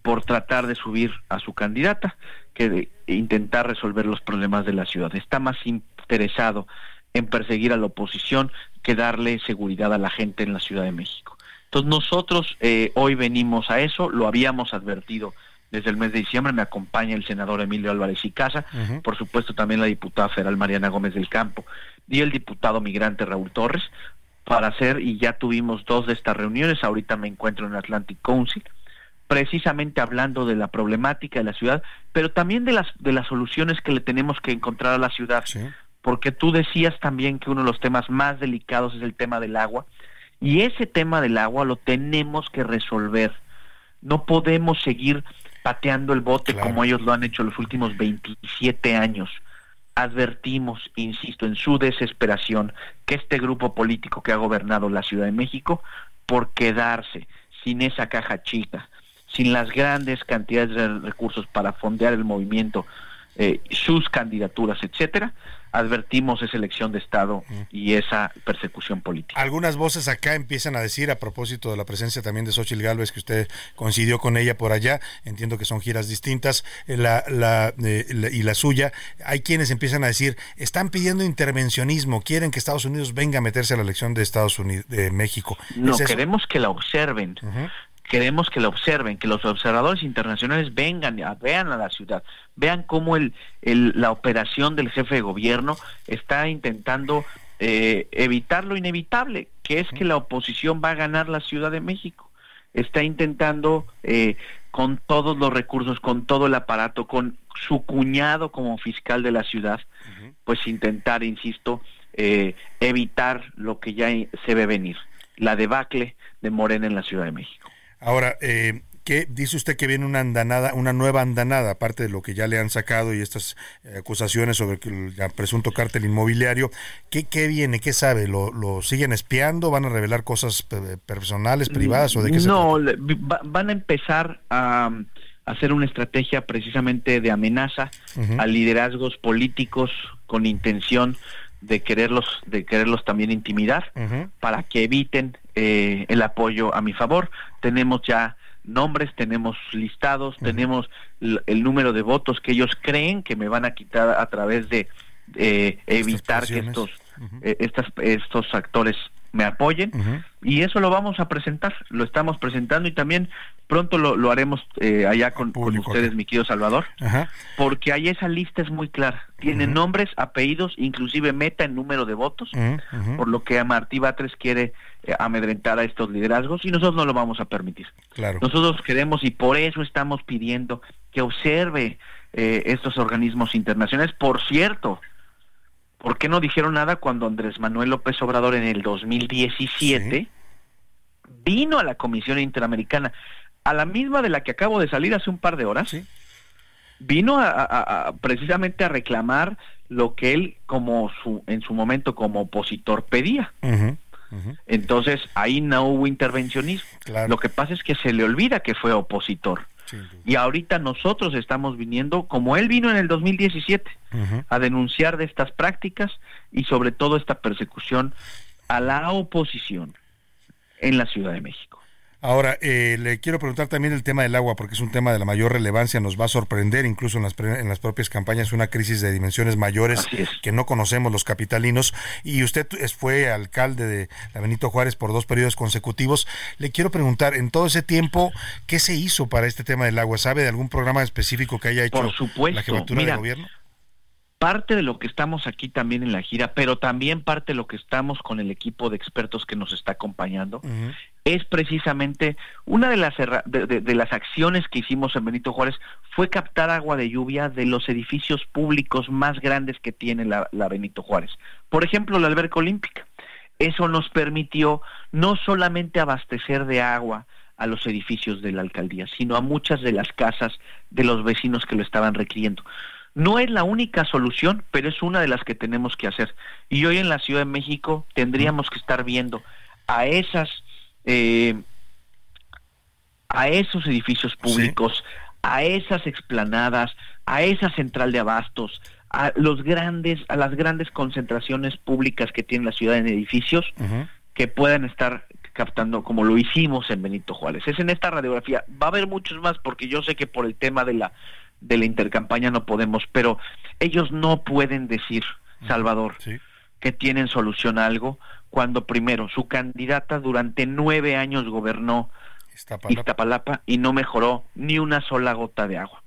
Speaker 35: por tratar de subir a su candidata que de intentar resolver los problemas de la ciudad. Está más interesado en perseguir a la oposición que darle seguridad a la gente en la Ciudad de México. Entonces nosotros eh, hoy venimos a eso, lo habíamos advertido desde el mes de diciembre, me acompaña el senador Emilio Álvarez y Casa, por supuesto también la diputada federal Mariana Gómez del Campo y el diputado migrante Raúl Torres, para hacer, y ya tuvimos dos de estas reuniones, ahorita me encuentro en Atlantic Council, precisamente hablando de la problemática de la ciudad, pero también de las, de las soluciones que le tenemos que encontrar a la ciudad, porque tú decías también que uno de los temas más delicados es el tema del agua, y ese tema del agua lo tenemos que resolver. No podemos seguir pateando el bote como ellos lo han hecho los últimos 27 años. Advertimos, insisto, en su desesperación que este grupo político que ha gobernado la Ciudad de México, por quedarse sin esa caja chica, sin las grandes cantidades de recursos para fondear el movimiento, eh, sus candidaturas, etcétera, advertimos esa elección de Estado y esa persecución política.
Speaker 9: Algunas voces acá empiezan a decir, a propósito de la presencia también de Xochitl Gálvez, que usted coincidió con ella por allá, entiendo que son giras distintas, eh, la, eh, la, y la suya, hay quienes empiezan a decir, están pidiendo intervencionismo, quieren que Estados Unidos venga a meterse a la elección de Estados Unidos, de México.
Speaker 35: No, queremos que la observen queremos que lo observen, que los observadores internacionales vengan, vean a la ciudad, vean cómo el, la operación del jefe de gobierno está intentando eh, evitar lo inevitable, que es que la oposición va a ganar la Ciudad de México. Está intentando eh, con todos los recursos, con todo el aparato, con su cuñado como fiscal de la ciudad, pues intentar, insisto, eh, evitar lo que ya se ve venir, la debacle de Morena en la Ciudad de México.
Speaker 9: Ahora, eh, ¿qué dice usted que viene una andanada, una nueva andanada, aparte de lo que ya le han sacado y estas eh, acusaciones sobre el presunto cártel inmobiliario? ¿Qué, qué viene? ¿Qué sabe? ¿Lo, ¿Lo, siguen espiando? ¿Van a revelar cosas personales, privadas o de qué
Speaker 35: No, van a empezar a hacer una estrategia precisamente de amenaza a liderazgos políticos con intención de quererlos de quererlos también intimidar para que eviten eh, el apoyo a mi favor. Tenemos ya nombres tenemos listados tenemos el, número de votos que ellos creen que me van a quitar a través de evitar que estos eh, estas, estos actores me apoyen y eso lo vamos a presentar, lo estamos presentando y también pronto lo, haremos eh, allá con, ustedes, mi querido Salvador, porque ahí esa lista es muy clara, tiene nombres, apellidos, inclusive meta en número de votos, por lo que Martí Batres quiere eh, amedrentar a estos liderazgos y nosotros no lo vamos a permitir.
Speaker 9: Claro.
Speaker 35: Nosotros queremos y por eso estamos pidiendo que observe eh, estos organismos internacionales. Por cierto, ¿Por qué no dijeron nada cuando Andrés Manuel López Obrador en el 2017 vino a la Comisión Interamericana, a la misma de la que acabo de salir hace un par de horas? Vino a, precisamente a reclamar lo que él como su en su momento como opositor pedía. Entonces ahí no hubo intervencionismo. Lo que pasa es que se le olvida que fue opositor. Y ahorita nosotros estamos viniendo, como él vino en el 2017, a denunciar de estas prácticas y sobre todo esta persecución a la oposición en la Ciudad de México.
Speaker 9: Ahora, eh, le quiero preguntar también el tema del agua, porque es un tema de la mayor relevancia, nos va a sorprender incluso en las, en las propias campañas una crisis de dimensiones mayores que no conocemos los capitalinos. Y usted fue alcalde de la Benito Juárez por dos periodos consecutivos. Le quiero preguntar, en todo ese tiempo, ¿qué se hizo para este tema del agua? ¿Sabe de algún programa específico que haya hecho
Speaker 35: por supuesto.
Speaker 9: la jefatura de gobierno?
Speaker 35: parte de lo que estamos aquí también en la gira, pero también parte de lo que estamos con el equipo de expertos que nos está acompañando, es precisamente una de las, de, las acciones que hicimos en Benito Juárez fue captar agua de lluvia de los edificios públicos más grandes que tiene la, la Benito Juárez. Por ejemplo, la alberca olímpica. Eso nos permitió no solamente abastecer de agua a los edificios de la alcaldía, sino a muchas de las casas de los vecinos que lo estaban requiriendo. No es la única solución, pero es una de las que tenemos que hacer. Y hoy en la Ciudad de México tendríamos que estar viendo a esas, eh, a esos edificios públicos, a esas explanadas, a esa central de abastos, a los grandes, a las grandes concentraciones públicas que tiene la ciudad en edificios que puedan estar captando como lo hicimos en Benito Juárez. Es en esta radiografía. Va a haber muchos más porque yo sé que por el tema de la de la intercampaña no podemos, pero ellos no pueden decir, Salvador, que tienen solución a algo cuando primero su candidata durante nueve años gobernó Iztapalapa y no mejoró ni una sola gota de agua.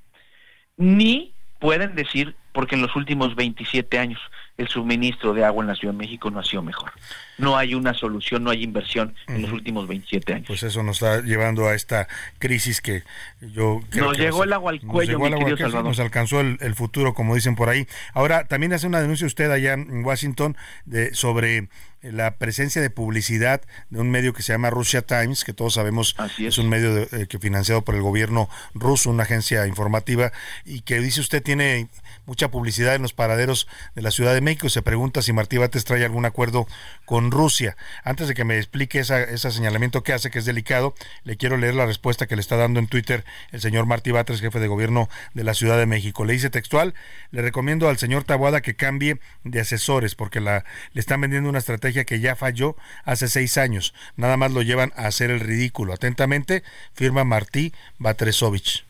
Speaker 35: Ni pueden decir, porque en los últimos 27 años el suministro de agua en la Ciudad de México no ha sido mejor. No hay una solución, no hay inversión en los últimos 27 años.
Speaker 9: Pues eso nos está llevando a esta crisis que yo
Speaker 35: creo nos llegó el agua al cuello,
Speaker 9: nos, mi nos alcanzó el, futuro, como dicen por ahí. Ahora, también hace una denuncia usted allá en Washington de, sobre la presencia de publicidad de un medio que se llama Russia Times, que todos sabemos es. un medio eh, que financiado por el gobierno ruso, una agencia informativa, y que dice usted tiene mucha publicidad en los paraderos de la Ciudad de México. Se pregunta si Martí Bates trae algún acuerdo con Rusia. Antes de que me explique ese señalamiento que hace, que es delicado, le quiero leer la respuesta que le está dando en Twitter el señor Martí Bates, jefe de gobierno de la Ciudad de México. Le dice textual, le recomiendo al señor Tabuada que cambie de asesores porque la, le están vendiendo una estrategia que ya falló hace seis años. Nada más lo llevan a hacer el ridículo. Atentamente, firma Martí Batresovich.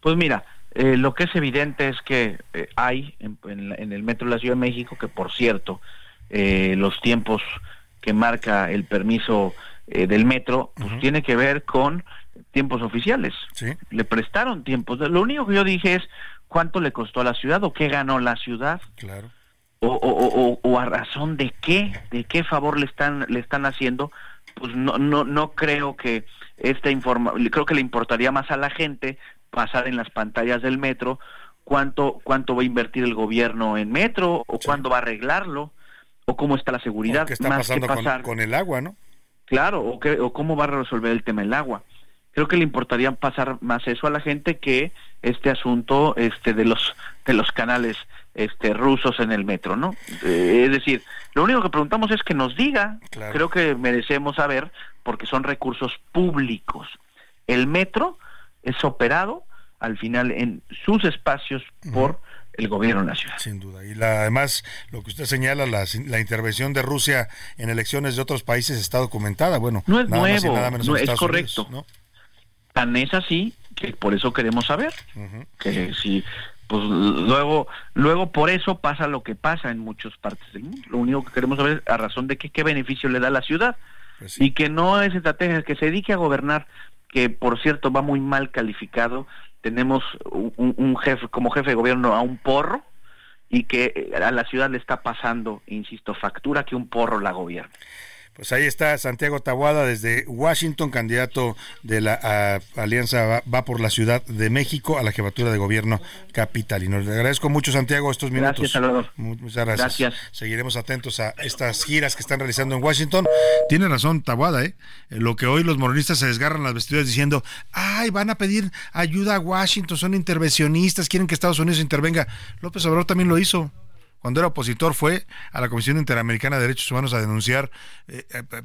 Speaker 35: Pues mira, eh, lo que es evidente es que eh, hay en, el metro de la Ciudad de México, que por cierto, eh, los tiempos que marca el permiso del metro, pues tiene que ver con tiempos oficiales. Le prestaron tiempos. Lo único que yo dije es cuánto le costó a la ciudad o qué ganó la ciudad.
Speaker 9: Claro.
Speaker 35: O, o, o, a razón de qué, de qué favor le están, le están haciendo, pues no, no, no creo que esta informa, creo que le importaría más a la gente pasar en las pantallas del metro cuánto cuánto va a invertir el gobierno en metro o cuándo va a arreglarlo o cómo está la seguridad
Speaker 9: ¿Qué está pasando con, el agua no
Speaker 35: claro o, qué, o cómo va a resolver el tema del agua. Creo que le importaría pasar más eso a la gente que este asunto este de los de los canales este rusos en el metro no eh, es decir lo único que preguntamos es que nos diga creo que merecemos saber porque son recursos públicos el metro es operado al final en sus espacios por el gobierno nacional.
Speaker 9: Sin duda. Y la, además, lo que usted señala, la, la, intervención de Rusia en elecciones de otros países está documentada. Bueno,
Speaker 35: no es nuevo, no es correcto. ¿no? Tan es así que por eso queremos saber que si pues luego luego por eso pasa lo que pasa en muchas partes del mundo. Lo único que queremos saber es a razón de qué, qué beneficio le da a la ciudad. Pues y que no es estrategia, que se dedique a gobernar que por cierto va muy mal calificado. Tenemos un, jefe, como jefe de gobierno a un porro y que a la ciudad le está pasando, insisto, factura que un porro la gobierna.
Speaker 9: Pues ahí está Santiago Tabuada desde Washington, candidato de la Alianza va, por la Ciudad de México a la jefatura de gobierno capitalino. Le agradezco mucho, Santiago, estos minutos.
Speaker 35: Gracias, Salvador.
Speaker 9: Muchas gracias. Seguiremos atentos a estas giras que están realizando en Washington. Tiene razón Tabuada, ¿eh? Lo que hoy los moronistas se desgarran las vestiduras diciendo, ay, van a pedir ayuda a Washington, son intervencionistas, quieren que Estados Unidos intervenga. López Obrador también lo hizo cuando era opositor, fue a la Comisión Interamericana de Derechos Humanos a denunciar eh, eh, eh,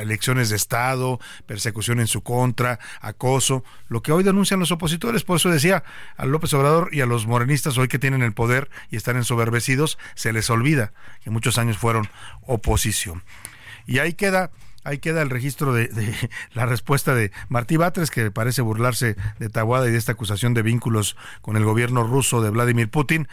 Speaker 9: elecciones de Estado, persecución en su contra, acoso, lo que hoy denuncian los opositores. Por eso decía a López Obrador y a los morenistas hoy que tienen el poder y están ensoberbecidos, se les olvida que muchos años fueron oposición. Y ahí queda Ahí queda el registro de, la respuesta de Martí Batres, que parece burlarse de Tahuada y de esta acusación de vínculos con el gobierno ruso de Vladimir Putin,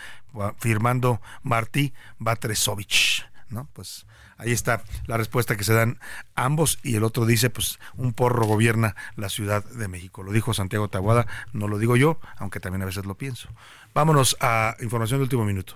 Speaker 9: firmando Martí Batresovich ¿no? Pues ahí está la respuesta que se dan ambos y el otro dice, pues un porro gobierna la Ciudad de México. Lo dijo Santiago Tabuada, no lo digo yo, aunque también a veces lo pienso. Vámonos a información de último minuto.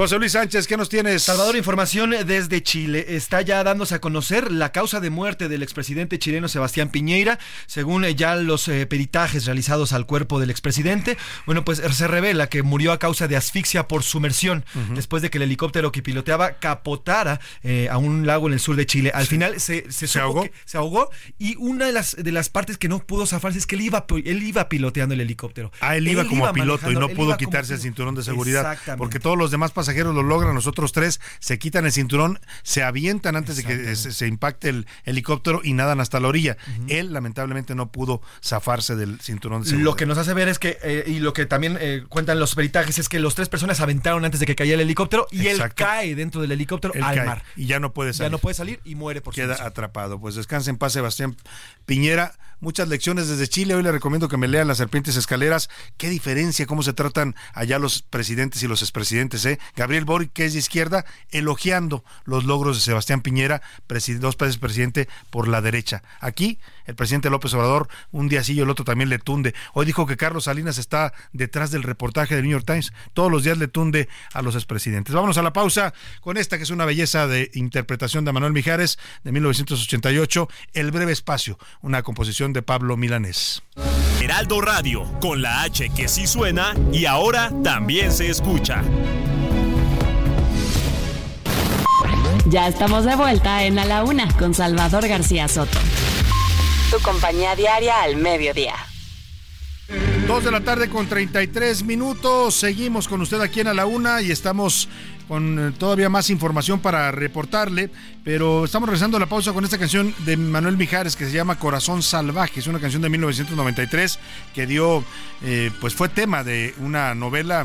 Speaker 9: José Luis Sánchez, ¿qué nos tienes?
Speaker 29: Salvador, información desde Chile. Está ya dándose a conocer la causa de muerte del expresidente chileno Sebastián Piñeira. Según eh, ya los eh, peritajes realizados al cuerpo del expresidente, bueno, pues se revela que murió a causa de asfixia por sumersión, después de que el helicóptero que piloteaba capotara eh, a un lago en el sur de Chile. Al final se, se,
Speaker 9: ahogó?
Speaker 29: se ahogó y una de las, de las partes que no pudo zafarse es que él iba, él iba piloteando el helicóptero.
Speaker 9: Ah, él iba como piloto y no pudo quitarse el cinturón de seguridad. Porque todos los demás pasajeros lo logran, los otros tres se quitan el cinturón, se avientan antes de que se, impacte el helicóptero y nadan hasta la orilla. Él lamentablemente no pudo zafarse del cinturón de.
Speaker 29: Lo que nos hace ver es que, eh, y lo que también eh, cuentan los peritajes, es que los tres personas aventaron antes de que cayera el helicóptero y él cae dentro del helicóptero al mar.
Speaker 9: Y ya no puede salir.
Speaker 29: Ya no puede salir y muere por
Speaker 9: Queda atrapado. Pues descanse en paz, Sebastián Piñera muchas lecciones desde Chile. Hoy le recomiendo que me lean Las Serpientes Escaleras. Qué diferencia, cómo se tratan allá los presidentes y los expresidentes. ¿eh? Gabriel Boric, que es de izquierda, elogiando los logros de Sebastián Piñera, dos veces presidente por la derecha. Aquí, el presidente López Obrador, un día sí y el otro también le tunde. Hoy dijo que Carlos Salinas está detrás del reportaje del New York Times. Todos los días le tunde a los expresidentes. Vámonos a la pausa con esta que es una belleza de interpretación de Manuel Mijares de 1988, El breve espacio, una composición de Pablo Milanés.
Speaker 36: Heraldo Radio, con la H que sí suena y ahora también se escucha.
Speaker 10: Ya estamos de vuelta en A la Una con Salvador García Soto. Tu compañía diaria al mediodía.
Speaker 9: Dos de la tarde con 33 minutos. Seguimos con usted aquí en A la Una y estamos con eh, todavía más información para reportarle, pero estamos regresando a la pausa con esta canción de Manuel Mijares que se llama Corazón Salvaje, es una canción de 1993 que dio, eh, pues fue tema de una novela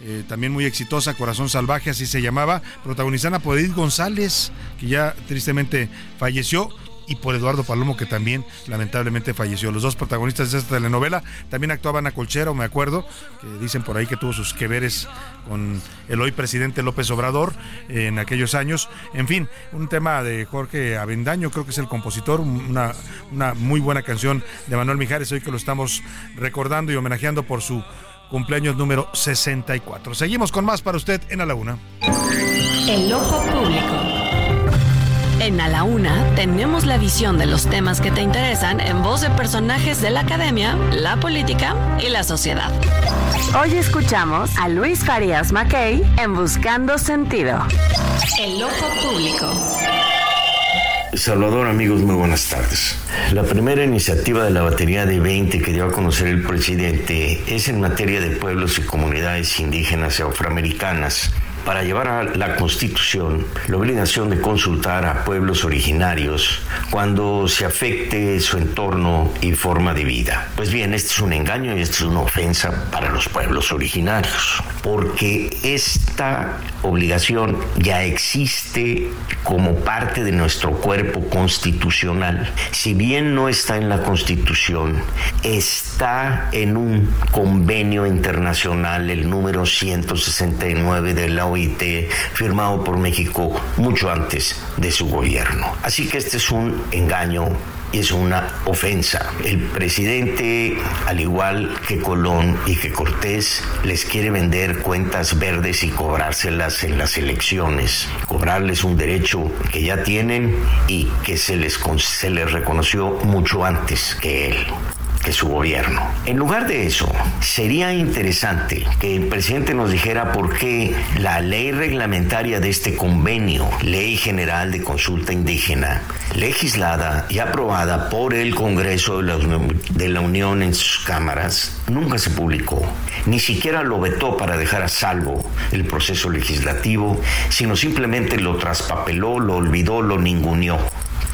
Speaker 9: eh, también muy exitosa, Corazón Salvaje, así se llamaba, protagonizada por Edith González, que ya tristemente falleció y por Eduardo Palomo, que también lamentablemente falleció. Los dos protagonistas de esta telenovela también actuaban a Colchero, me acuerdo, que dicen por ahí que tuvo sus que veres con el hoy presidente López Obrador en aquellos años. En fin, un tema de Jorge Avendaño, creo que es el compositor, una, una muy buena canción de Manuel Mijares, hoy que lo estamos recordando y homenajeando por su cumpleaños número 64. Seguimos con más para usted en A la Una.
Speaker 10: El ojo público. En A la Una tenemos la visión de los temas que te interesan en voz de personajes de la academia, la política y la sociedad. Hoy escuchamos a Luis Farías Mackey en Buscando Sentido. El ojo público.
Speaker 37: Salvador, amigos, muy buenas tardes. La primera iniciativa de la batería de 20 que dio a conocer el presidente es en materia de pueblos y comunidades indígenas y afroamericanas para llevar a la Constitución la obligación de consultar a pueblos originarios cuando se afecte su entorno y forma de vida. Pues bien, este es un engaño y esta es una ofensa para los pueblos originarios, porque esta obligación ya existe como parte de nuestro cuerpo constitucional. Si bien no está en la Constitución, está en un convenio internacional, el número 169 de la firmado por México mucho antes de su gobierno. Así que este es un engaño es una ofensa. El presidente, al igual que Colón y que Cortés, les quiere vender cuentas verdes y cobrárselas en las elecciones, cobrarles un derecho que ya tienen y que se les, se les reconoció mucho antes que él de su gobierno. En lugar de eso, sería interesante que el presidente nos dijera por qué la ley reglamentaria de este convenio, Ley General de Consulta Indígena, legislada y aprobada por el Congreso de la Unión en sus cámaras, nunca se publicó. Ni siquiera lo vetó para dejar a salvo el proceso legislativo, sino simplemente lo traspapeló, lo olvidó, lo ninguneó.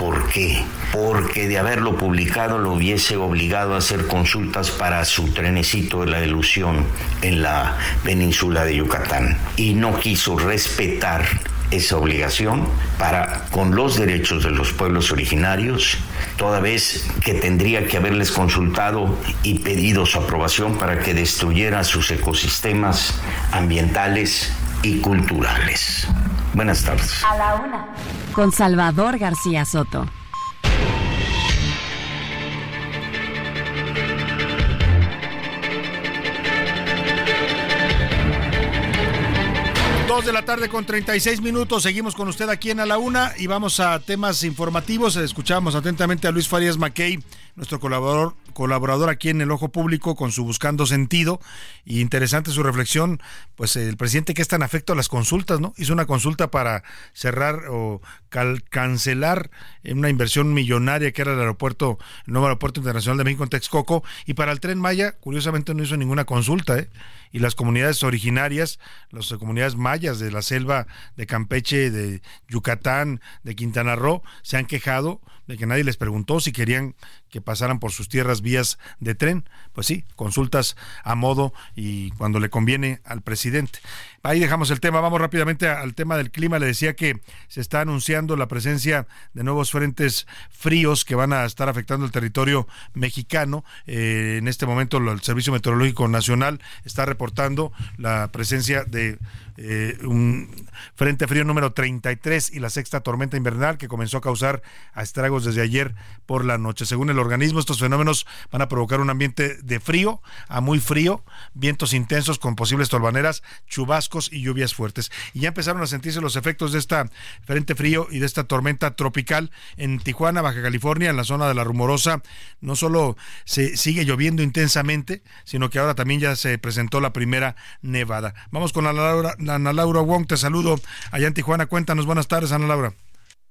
Speaker 37: ¿Por qué? Porque de haberlo publicado lo hubiese obligado a hacer consultas para su trenecito de la ilusión en la península de Yucatán. Y no quiso respetar esa obligación para con los derechos de los pueblos originarios, toda vez que tendría que haberles consultado y pedido su aprobación para que destruyera sus ecosistemas ambientales y culturales. Buenas tardes.
Speaker 10: A la una. Con Salvador García Soto.
Speaker 9: Dos de la tarde con 36 minutos. Seguimos con usted aquí en A la Una y vamos a temas informativos. Escuchamos atentamente a Luis Farías Mackey, nuestro colaborador, colaborador aquí en el Ojo Público con su Buscando Sentido. Y interesante su reflexión. Pues el presidente que es tan afecto a las consultas, ¿no? Hizo una consulta para cerrar o cancelar una inversión millonaria que era el aeropuerto, el nuevo aeropuerto internacional de México en Texcoco. Y para el tren Maya, curiosamente no hizo ninguna consulta, ¿eh? y las comunidades originarias, las comunidades mayas de la selva de Campeche, de Yucatán, de Quintana Roo, se han quejado de que nadie les preguntó si querían que pasaran por sus tierras vías de tren. Pues sí, consultas a modo y cuando le conviene al presidente. Ahí dejamos el tema. Vamos rápidamente al tema del clima. Le decía que se está anunciando la presencia de nuevos frentes fríos que van a estar afectando el territorio mexicano. Eh, en este momento el Servicio Meteorológico Nacional está reportando la presencia de eh, un frente frío número 33 y la sexta tormenta invernal que comenzó a causar estragos desde ayer por la noche. Según el organismo, estos fenómenos van a provocar un ambiente de frío a muy frío, vientos intensos con posibles torbaneras, chubascos y lluvias fuertes. Y ya empezaron a sentirse los efectos de esta frente frío y de esta tormenta tropical en Tijuana, Baja California, en la zona de la Rumorosa. No solo se sigue lloviendo intensamente, sino que ahora también ya se presentó la primera nevada. Vamos con la Laura, Ana Laura Wong, te saludo allá en Tijuana. Cuéntanos, buenas tardes, Ana Laura.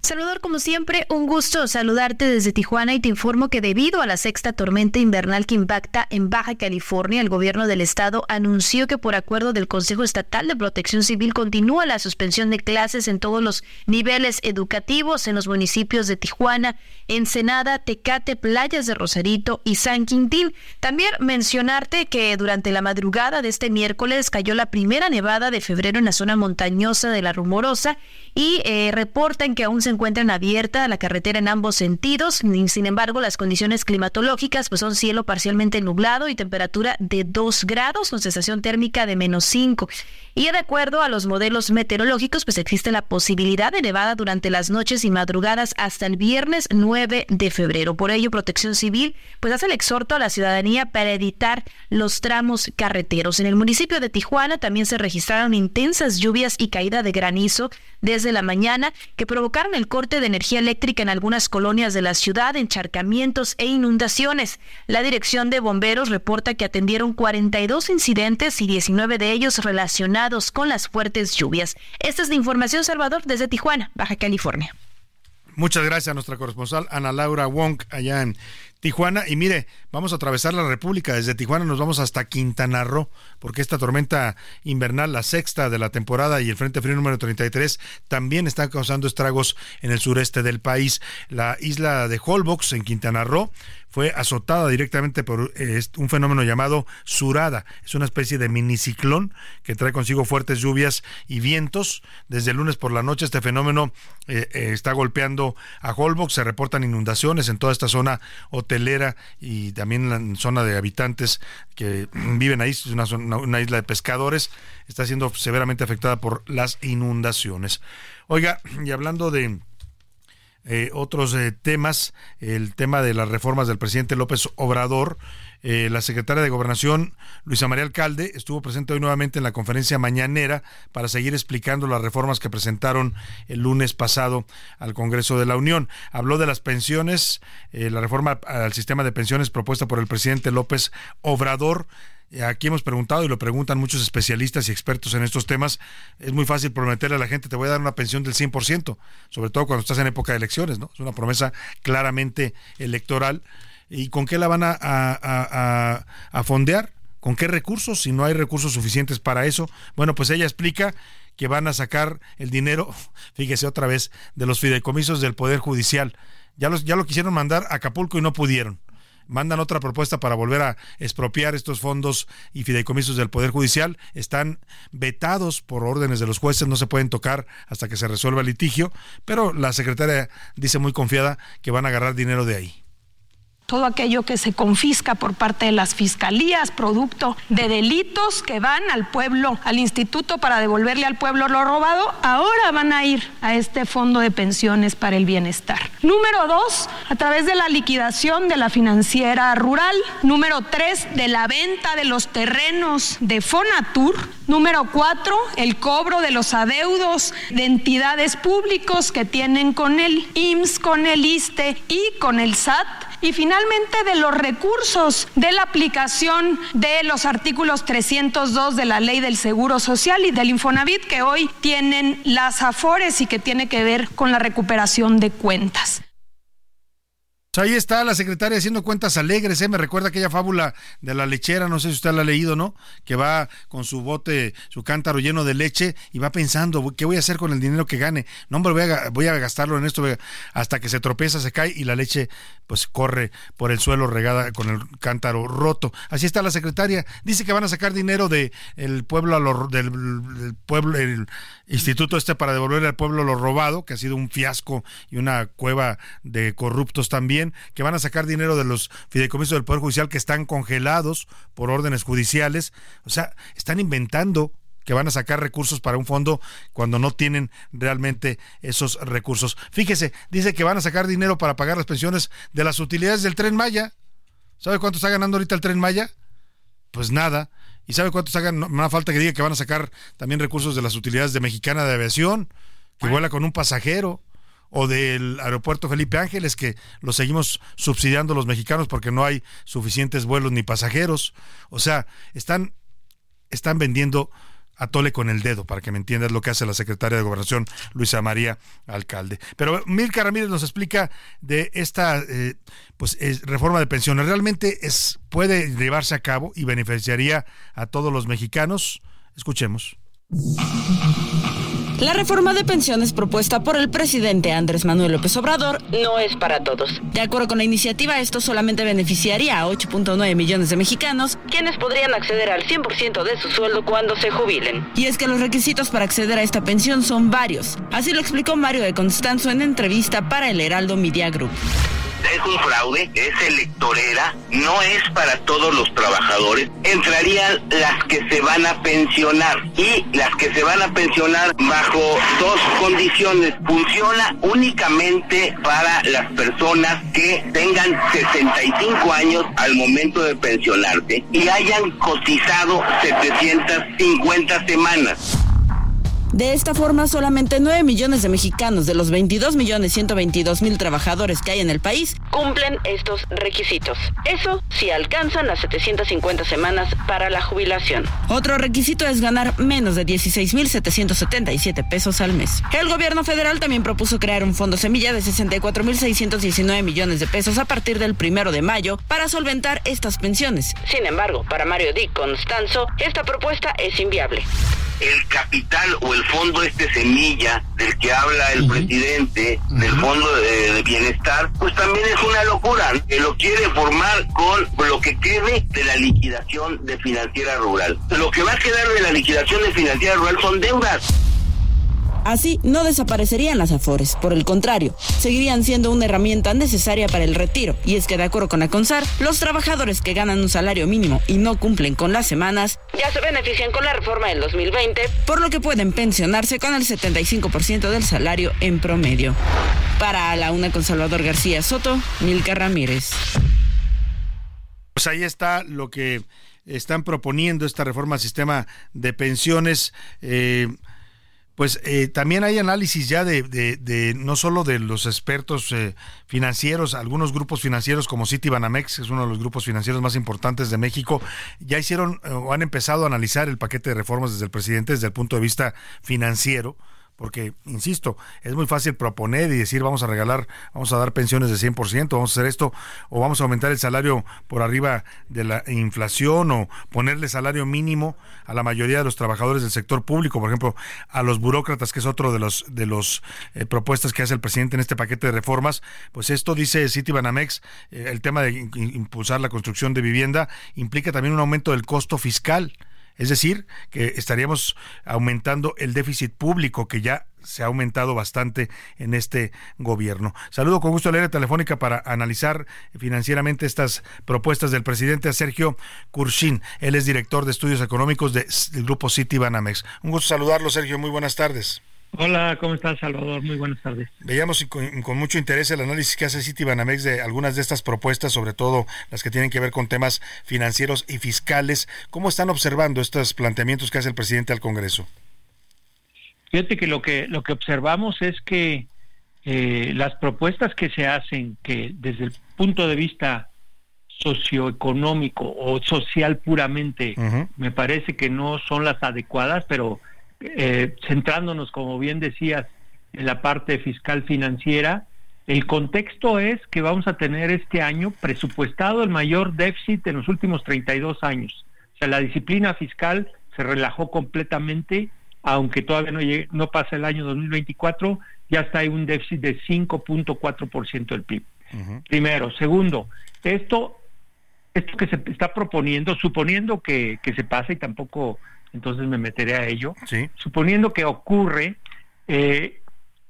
Speaker 38: Saludor, como siempre, un gusto saludarte desde Tijuana y te informo que debido a la sexta tormenta invernal que impacta en Baja California, el gobierno del estado anunció que por acuerdo del Consejo Estatal de Protección Civil continúa la suspensión de clases en todos los niveles educativos en los municipios de Tijuana, Ensenada, Tecate, Playas de Rosarito y San Quintín. También mencionarte que durante la madrugada de este miércoles cayó la primera nevada de febrero en la zona montañosa de la Rumorosa y eh, reportan que aún se encuentran abierta la carretera en ambos sentidos. Sin embargo, las condiciones climatológicas pues son cielo parcialmente nublado y temperatura de 2 grados con sensación térmica de menos 5. Y de acuerdo a los modelos meteorológicos, pues existe la posibilidad de nevada durante las noches y madrugadas hasta el viernes 9 de febrero. Por ello, Protección Civil pues hace el exhorto a la ciudadanía para evitar los tramos carreteros. En el municipio de Tijuana también se registraron intensas lluvias y caída de granizo desde la mañana que provocaron el corte de energía eléctrica en algunas colonias de la ciudad, encharcamientos e inundaciones. La Dirección de Bomberos reporta que atendieron 42 incidentes y 19 de ellos relacionados con las fuertes lluvias. Esta es la información, Salvador, desde Tijuana, Baja California.
Speaker 9: Muchas gracias a nuestra corresponsal Ana Laura Wong allá en Tijuana. Y mire, vamos a atravesar la República. Desde Tijuana nos vamos hasta Quintana Roo, porque esta tormenta invernal, la sexta de la temporada y el Frente Frío número 33, también está causando estragos en el sureste del país. La isla de Holbox, en Quintana Roo, fue azotada directamente por eh, un fenómeno llamado surada. Es una especie de miniciclón que trae consigo fuertes lluvias y vientos. Desde el lunes por la noche este fenómeno eh, eh, está golpeando a Holbox. Se reportan inundaciones en toda esta zona hotelera y también en la zona de habitantes que viven ahí. Es una, una isla de pescadores. Está siendo severamente afectada por las inundaciones. Oiga, y hablando de eh, otros eh, temas, el tema de las reformas del presidente López Obrador. Eh, la secretaria de Gobernación, Luisa María Alcalde, estuvo presente hoy nuevamente en la conferencia mañanera para seguir explicando las reformas que presentaron el lunes pasado al Congreso de la Unión. Habló de las pensiones, la reforma al sistema de pensiones propuesta por el presidente López Obrador Aquí hemos preguntado y lo preguntan muchos especialistas y expertos en estos temas. Es muy fácil prometerle a la gente, te voy a dar una pensión del 100%, sobre todo cuando estás en época de elecciones, ¿no? Es una promesa claramente electoral. ¿Y con qué la van a, a, fondear? ¿Con qué recursos? Si no hay recursos suficientes para eso. Bueno, pues ella explica que van a sacar el dinero, fíjese otra vez, de los fideicomisos del Poder Judicial. Ya, los, ya lo quisieron mandar a Acapulco y no pudieron mandan otra propuesta para volver a expropiar estos fondos y fideicomisos del Poder Judicial. Están vetados por órdenes de los jueces, no se pueden tocar hasta que se resuelva el litigio, pero la secretaria dice muy confiada que van a agarrar dinero de ahí
Speaker 39: todo aquello que se confisca por parte de las fiscalías, producto de delitos que van al pueblo, al instituto para devolverle al pueblo lo robado, ahora van a ir a este fondo de pensiones para el bienestar. Número dos, a través de la liquidación de la financiera rural. Número tres, de la venta de los terrenos de Fonatur. Número cuatro, el cobro de los adeudos de entidades públicos que tienen con el IMSS, con el ISTE y con el SAT y finalmente de los recursos de la aplicación de los artículos 302 de la Ley del Seguro Social y del Infonavit que hoy tienen las AFORES y que tiene que ver con la recuperación de cuentas.
Speaker 9: Ahí está la secretaria haciendo cuentas alegres, ¿eh? me recuerda aquella fábula de la lechera, no sé si usted la ha leído, ¿no? Que va con su bote, su cántaro lleno de leche y va pensando, ¿qué voy a hacer con el dinero que gane? No, hombre, voy a, voy a gastarlo en esto hasta que se tropieza, se cae y la leche pues corre por el suelo regada con el cántaro roto. Así está la secretaria. Dice que van a sacar dinero de el pueblo a del, del, pueblo, el instituto este para devolverle al pueblo lo robado, que ha sido un fiasco y una cueva de corruptos también que van a sacar dinero de los fideicomisos del Poder Judicial que están congelados por órdenes judiciales. O sea, están inventando que van a sacar recursos para un fondo cuando no tienen realmente esos recursos. Fíjese, dice que van a sacar dinero para pagar las pensiones de las utilidades del tren Maya. ¿Sabe cuánto está ganando ahorita el tren Maya? Pues nada. ¿Y sabe cuánto ganando? No, falta que diga que van a sacar también recursos de las utilidades de Mexicana de Aviación, que vuela con un pasajero o del aeropuerto Felipe Ángeles, que lo seguimos subsidiando los mexicanos porque no hay suficientes vuelos ni pasajeros. O sea, están, están vendiendo a tole con el dedo, para que me entiendas lo que hace la secretaria de Gobernación, Luisa María Alcalde. Pero Milka Ramírez nos explica de esta eh, pues, reforma de pensiones. ¿Realmente es, puede llevarse a cabo y beneficiaría a todos los mexicanos? Escuchemos.
Speaker 40: La reforma de pensiones propuesta por el presidente Andrés Manuel López Obrador no es para todos. De acuerdo con la iniciativa, esto solamente beneficiaría a 8.9 millones de mexicanos, quienes podrían acceder al 100% de su sueldo cuando se jubilen. Y es que los requisitos para acceder a esta pensión son varios. Así lo explicó Mario de Constanzo en entrevista para el Heraldo Media Group
Speaker 41: es un fraude, es electorera, no es para todos los trabajadores. Entrarían las que se van a pensionar y las que se van a pensionar bajo dos condiciones. Funciona únicamente para las personas que tengan 65 años al momento de pensionarse y hayan cotizado 750 semanas.
Speaker 40: De esta forma, solamente 9 millones de mexicanos de los 22 millones 122 mil trabajadores que hay en el país cumplen estos requisitos. Eso si alcanzan las 750 semanas para la jubilación. Otro requisito es ganar menos de 16 mil 777 pesos al mes. El gobierno federal también propuso crear un fondo semilla de 64 mil 619 millones de pesos a partir del primero de mayo para solventar estas pensiones. Sin embargo, para Mario Di Constanzo, esta propuesta es inviable
Speaker 41: el capital o el fondo este semilla del que habla el presidente, del fondo de, bienestar, pues también es una locura. Que lo quiere formar con lo que quede de la liquidación de financiera rural. Lo que va a quedar de la liquidación de financiera rural son deudas.
Speaker 40: Así no desaparecerían las AFORES, por el contrario, seguirían siendo una herramienta necesaria para el retiro. Y es que de acuerdo con Aconsar, los trabajadores que ganan un salario mínimo y no cumplen con las semanas ya se benefician con la reforma del 2020, por lo que pueden pensionarse con el 75% del salario en promedio. Para la una con Salvador García Soto, Milka Ramírez.
Speaker 9: Pues ahí está lo que están proponiendo esta reforma al sistema de pensiones. Eh, pues eh, también hay análisis ya de, no solo de los expertos eh, financieros, algunos grupos financieros como Citibanamex, que es uno de los grupos financieros más importantes de México, ya hicieron eh, o han empezado a analizar el paquete de reformas desde el presidente desde el punto de vista financiero porque, insisto, es muy fácil proponer y decir vamos a regalar, vamos a dar pensiones de 100%, vamos a hacer esto, o vamos a aumentar el salario por arriba de la inflación, o ponerle salario mínimo a la mayoría de los trabajadores del sector público, por ejemplo, a los burócratas, que es otro de los de los eh, propuestas que hace el presidente en este paquete de reformas, pues esto dice Citibanamex, eh, el tema de impulsar la construcción de vivienda implica también un aumento del costo fiscal. Es decir, que estaríamos aumentando el déficit público que ya se ha aumentado bastante en este gobierno. Saludo con gusto a la telefónica para analizar financieramente estas propuestas del presidente Sergio Kurshin. Él es director de estudios económicos del grupo City Banamex. Un gusto saludarlo, Sergio. Muy buenas tardes.
Speaker 42: Hola, ¿cómo estás, Salvador? Muy buenas tardes.
Speaker 9: Veíamos con, con, mucho interés el análisis que hace Citibanamex de algunas de estas propuestas, sobre todo las que tienen que ver con temas financieros y fiscales. ¿Cómo están observando estos planteamientos que hace el presidente al Congreso?
Speaker 42: Fíjate que lo que lo que observamos es que eh, las propuestas que se hacen, que desde el punto de vista socioeconómico o social puramente, me parece que no son las adecuadas, pero eh, centrándonos, como bien decías, en la parte fiscal financiera, el contexto es que vamos a tener este año presupuestado el mayor déficit en los últimos 32 años. O sea, la disciplina fiscal se relajó completamente, aunque todavía no, llegue, no pasa el año 2024, ya está ahí un déficit de 5.4% del PIB. Primero. Segundo, esto, esto que se está proponiendo, suponiendo que, que se pase y tampoco entonces me meteré a ello. Suponiendo que ocurre, eh,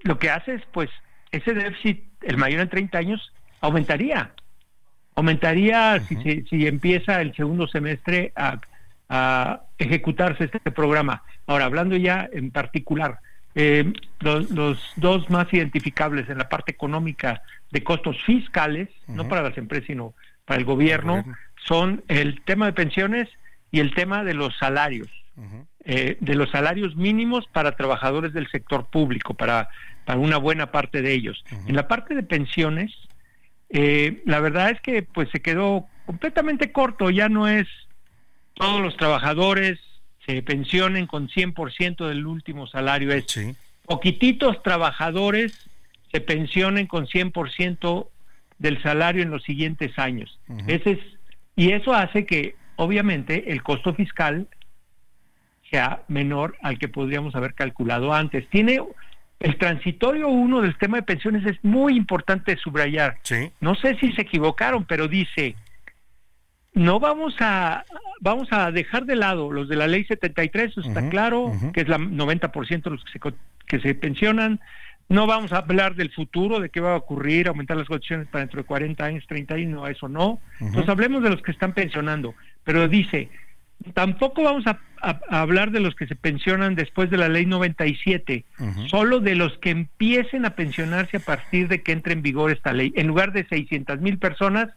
Speaker 42: lo que hace es, pues, ese déficit, el mayor en 30 años, aumentaría. Aumentaría si, si, empieza el segundo semestre a, ejecutarse este programa. Ahora, hablando ya en particular, eh, los, dos más identificables en la parte económica de costos fiscales, no para las empresas, sino para el gobierno, son el tema de pensiones y el tema de los salarios. Eh, de los salarios mínimos para trabajadores del sector público, para, para una buena parte de ellos. En la parte de pensiones, eh, la verdad es que pues se quedó completamente corto, ya no es todos los trabajadores se pensionen con 100% del último salario, es poquititos trabajadores se pensionen con 100% del salario en los siguientes años. Ese es, y eso hace que obviamente el costo fiscal sea menor al que podríamos haber calculado antes. Tiene el transitorio 1 del tema de pensiones es muy importante subrayar. No sé si se equivocaron, pero dice no vamos a vamos a dejar de lado los de la ley 73, eso está claro, que es la 90% de los que se, que se pensionan. No vamos a hablar del futuro, de qué va a ocurrir, aumentar las condiciones para dentro de 40 años, 30 años, no, eso no. Entonces hablemos de los que están pensionando. Pero dice, Tampoco vamos a, hablar de los que se pensionan después de la ley 97, solo de los que empiecen a pensionarse a partir de que entre en vigor esta ley. En lugar de 600 mil personas,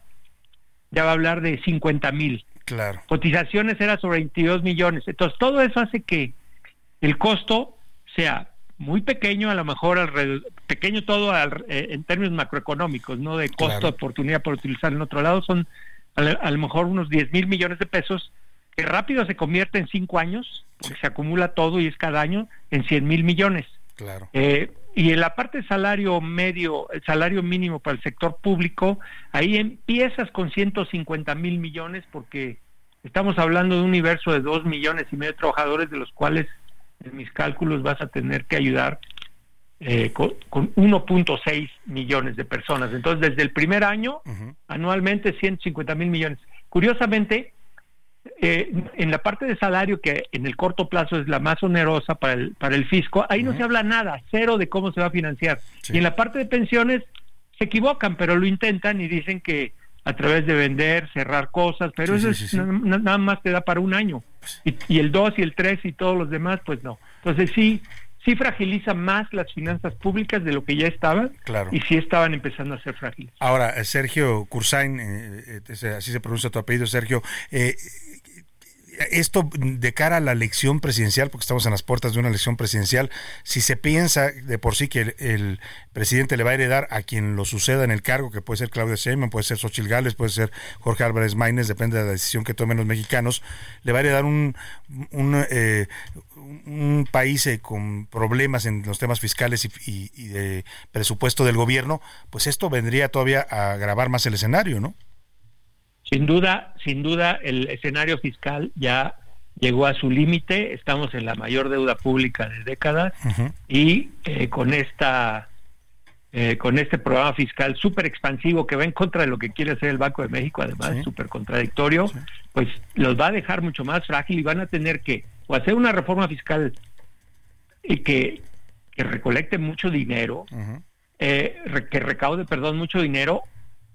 Speaker 42: ya va a hablar de 50 mil.
Speaker 9: Claro.
Speaker 42: Cotizaciones era sobre 22 millones. Entonces, todo eso hace que el costo sea muy pequeño, a lo mejor alrededor, pequeño todo eh, en términos macroeconómicos, no de costo de oportunidad por utilizar en otro lado, son a, a lo mejor unos 10 mil millones de pesos que rápido se convierte en cinco años, porque se acumula todo y es cada año en 100 mil millones.
Speaker 9: Claro.
Speaker 42: Eh, y en la parte de salario medio, el salario mínimo para el sector público, ahí empiezas con 150 mil millones porque estamos hablando de un universo de 2 millones y medio de trabajadores de los cuales en mis cálculos vas a tener que ayudar eh, con, 1.6 millones de personas. Entonces, desde el primer año, anualmente 150 mil millones. Curiosamente, eh, en la parte de salario, que en el corto plazo es la más onerosa para el, para el fisco, ahí no se habla nada, cero de cómo se va a financiar. Y en la parte de pensiones se equivocan, pero lo intentan y dicen que a través de vender, cerrar cosas, pero eso nada más te da para un año. Y, y el 2 y el 3 y todos los demás, pues no. Entonces sí, sí fragiliza más las finanzas públicas de lo que ya estaban
Speaker 9: claro.
Speaker 42: y sí estaban empezando a ser frágiles.
Speaker 9: Ahora, eh, Sergio Cursain, eh, así se pronuncia tu apellido, Sergio, eh, esto de cara a la elección presidencial, porque estamos en las puertas de una elección presidencial, si se piensa de por sí que el, presidente le va a heredar a quien lo suceda en el cargo, que puede ser Claudia Sheinbaum, puede ser Xochitl Gales, puede ser Jorge Álvarez Maínez, depende de la decisión que tomen los mexicanos, le va a heredar un, un, eh, un país eh, con problemas en los temas fiscales y, y de presupuesto del gobierno, pues esto vendría todavía a agravar más el escenario, ¿no?
Speaker 42: Sin duda, sin duda, el escenario fiscal ya llegó a su límite. Estamos en la mayor deuda pública de décadas y eh, con esta eh, con este programa fiscal súper expansivo que va en contra de lo que quiere hacer el Banco de México, además súper contradictorio, pues los va a dejar mucho más frágil y van a tener que o hacer una reforma fiscal y que, que recolecte mucho dinero, eh, que recaude, perdón, mucho dinero,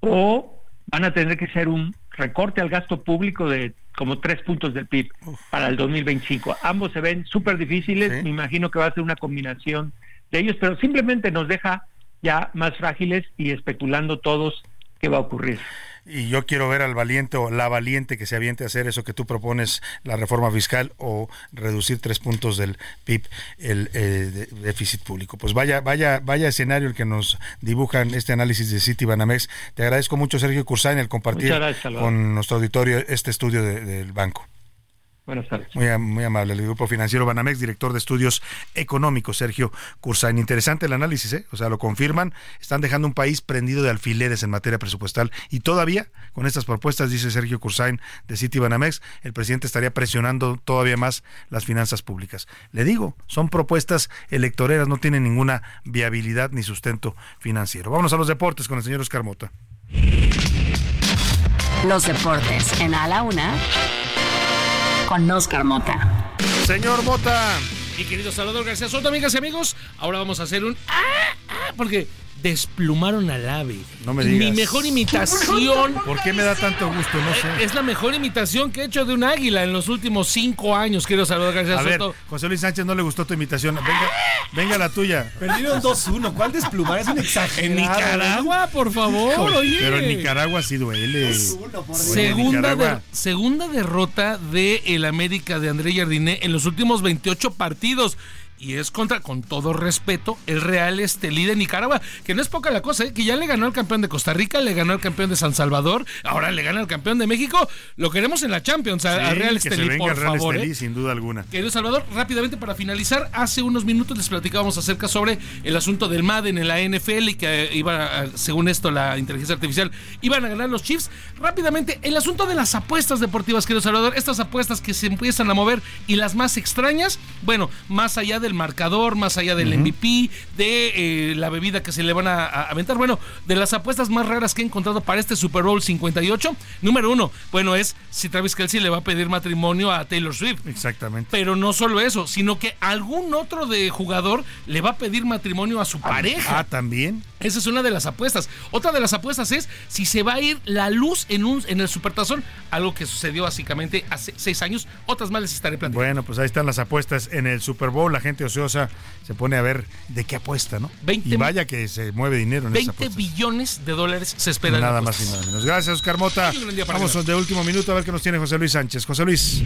Speaker 42: o van a tener que ser un recorte al gasto público de como tres puntos del PIB para el 2025. Ambos se ven súper difíciles, me imagino que va a ser una combinación de ellos, pero simplemente nos deja ya más frágiles y especulando todos qué va a ocurrir
Speaker 9: y yo quiero ver al valiente o la valiente que se aviente a hacer eso que tú propones, la reforma fiscal o reducir tres puntos del PIB, el eh, déficit público. Pues vaya, vaya, vaya escenario el que nos dibujan este análisis de City Banamex. Te agradezco mucho, Sergio Cursain, el compartir con nuestro auditorio este estudio del banco.
Speaker 42: Buenas tardes.
Speaker 9: Muy, muy amable. El Grupo Financiero Banamex, director de estudios económicos, Sergio Cursain. Interesante el análisis, ¿eh? O sea, lo confirman. Están dejando un país prendido de alfileres en materia presupuestal. Y todavía, con estas propuestas, dice Sergio Cursain de City Banamex, el presidente estaría presionando todavía más las finanzas públicas. Le digo, son propuestas electoreras, no tienen ninguna viabilidad ni sustento financiero. Vámonos a los deportes con el señor Oscar Mota.
Speaker 10: Los deportes en A la Una con Oscar Mota.
Speaker 9: Señor Mota.
Speaker 27: Mi querido Salvador García Soto, amigas y amigos, ahora vamos a hacer un... ¡Ah! ¡Ah! Porque desplumaron al ave.
Speaker 9: No me digas.
Speaker 27: Mi mejor imitación.
Speaker 9: ¿Por qué me da tanto gusto? No sé.
Speaker 27: Es la mejor imitación que he hecho de un águila en los últimos cinco años, quiero Salvador García
Speaker 9: a
Speaker 27: Soto.
Speaker 9: Ver, José Luis Sánchez no le gustó tu imitación. Venga, venga la tuya.
Speaker 29: Perdieron 2-1. ¿Cuál desplumar? Es un exagerado.
Speaker 27: En Nicaragua, por favor. Oye.
Speaker 9: Pero en Nicaragua sí duele.
Speaker 27: Segunda, de, segunda derrota de el América de André Jardiné en los últimos 28 partidos y es contra, con todo respeto, el Real Estelí de Nicaragua, que no es poca la cosa, ¿eh? que ya le ganó al campeón de Costa Rica, le ganó al campeón de San Salvador, ahora le gana al campeón de México. Lo queremos en la Champions, al Real Estelí, por Real favor. Estelí,
Speaker 9: ¿eh? sin duda alguna.
Speaker 27: Querido Salvador, rápidamente para finalizar, hace unos minutos les platicábamos acerca sobre el asunto del Madden en la NFL y que iba, según esto, la inteligencia artificial, iban a ganar los Chiefs. Rápidamente, el asunto de las apuestas deportivas, querido Salvador, estas apuestas que se empiezan a mover y las más extrañas, bueno, más allá de el marcador, más allá del MVP, de eh, la bebida que se le van a, aventar. Bueno, de las apuestas más raras que he encontrado para este Super Bowl 58, número uno, bueno, es si Travis Kelsey le va a pedir matrimonio a Taylor Swift.
Speaker 9: Exactamente.
Speaker 27: Pero no solo eso, sino que algún otro de jugador le va a pedir matrimonio a su pareja.
Speaker 9: Ah, también.
Speaker 27: Esa es una de las apuestas. Otra de las apuestas es si se va a ir la luz en un en el Supertazón, algo que sucedió básicamente hace seis años. Otras más les estaré planteando.
Speaker 9: Bueno, pues ahí están las apuestas en el Super Bowl. La gente ociosa se pone a ver de qué apuesta, ¿no?
Speaker 27: 20,
Speaker 9: y vaya que se mueve dinero en
Speaker 27: 20 billones de dólares se esperan.
Speaker 9: Nada más y nada menos. Gracias, Oscar Mota. Vamos de último minuto a ver qué nos tiene José Luis Sánchez. José Luis.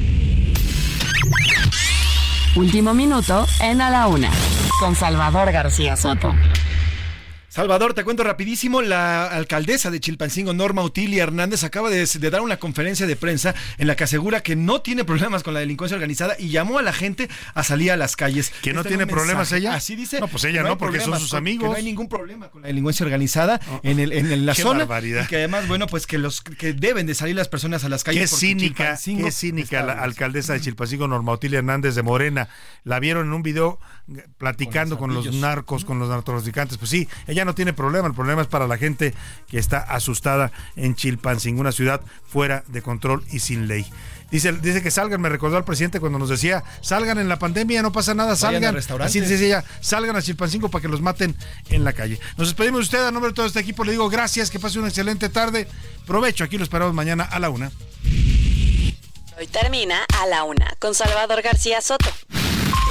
Speaker 10: Último minuto en A la Una con Salvador García Soto.
Speaker 29: Salvador, te cuento rapidísimo, la alcaldesa de Chilpancingo, Norma Utilia Hernández, acaba de, dar una conferencia de prensa en la que asegura que no tiene problemas con la delincuencia organizada y llamó a la gente a salir a las calles.
Speaker 9: ¿Que no tiene problemas ella?
Speaker 29: Así dice.
Speaker 9: No, pues ella no, porque son sus amigos.
Speaker 29: no hay ningún problema con la delincuencia organizada oh, en, el, en la
Speaker 9: qué
Speaker 29: zona.
Speaker 9: Barbaridad.
Speaker 29: Y que además, bueno, pues que los que deben de salir las personas a las calles.
Speaker 9: Qué cínica, qué cínica la alcaldesa de Chilpancingo, Norma Utilia Hernández de Morena. La vieron en un video platicando con los, narcos, con los narcotraficantes. Pues sí, ella no tiene problema. El problema es para la gente que está asustada en Chilpancingo, una ciudad fuera de control y sin ley. Dice, dice que salgan, me recordó al presidente cuando nos decía, salgan en la pandemia, no pasa nada, salgan. Así dice ella, salgan a Chilpancingo para que los maten en la calle. Nos despedimos de usted, a nombre de todo este equipo le digo gracias, que pase una excelente tarde. Provecho, aquí lo esperamos mañana a la una.
Speaker 10: Hoy termina a la una con Salvador García Soto.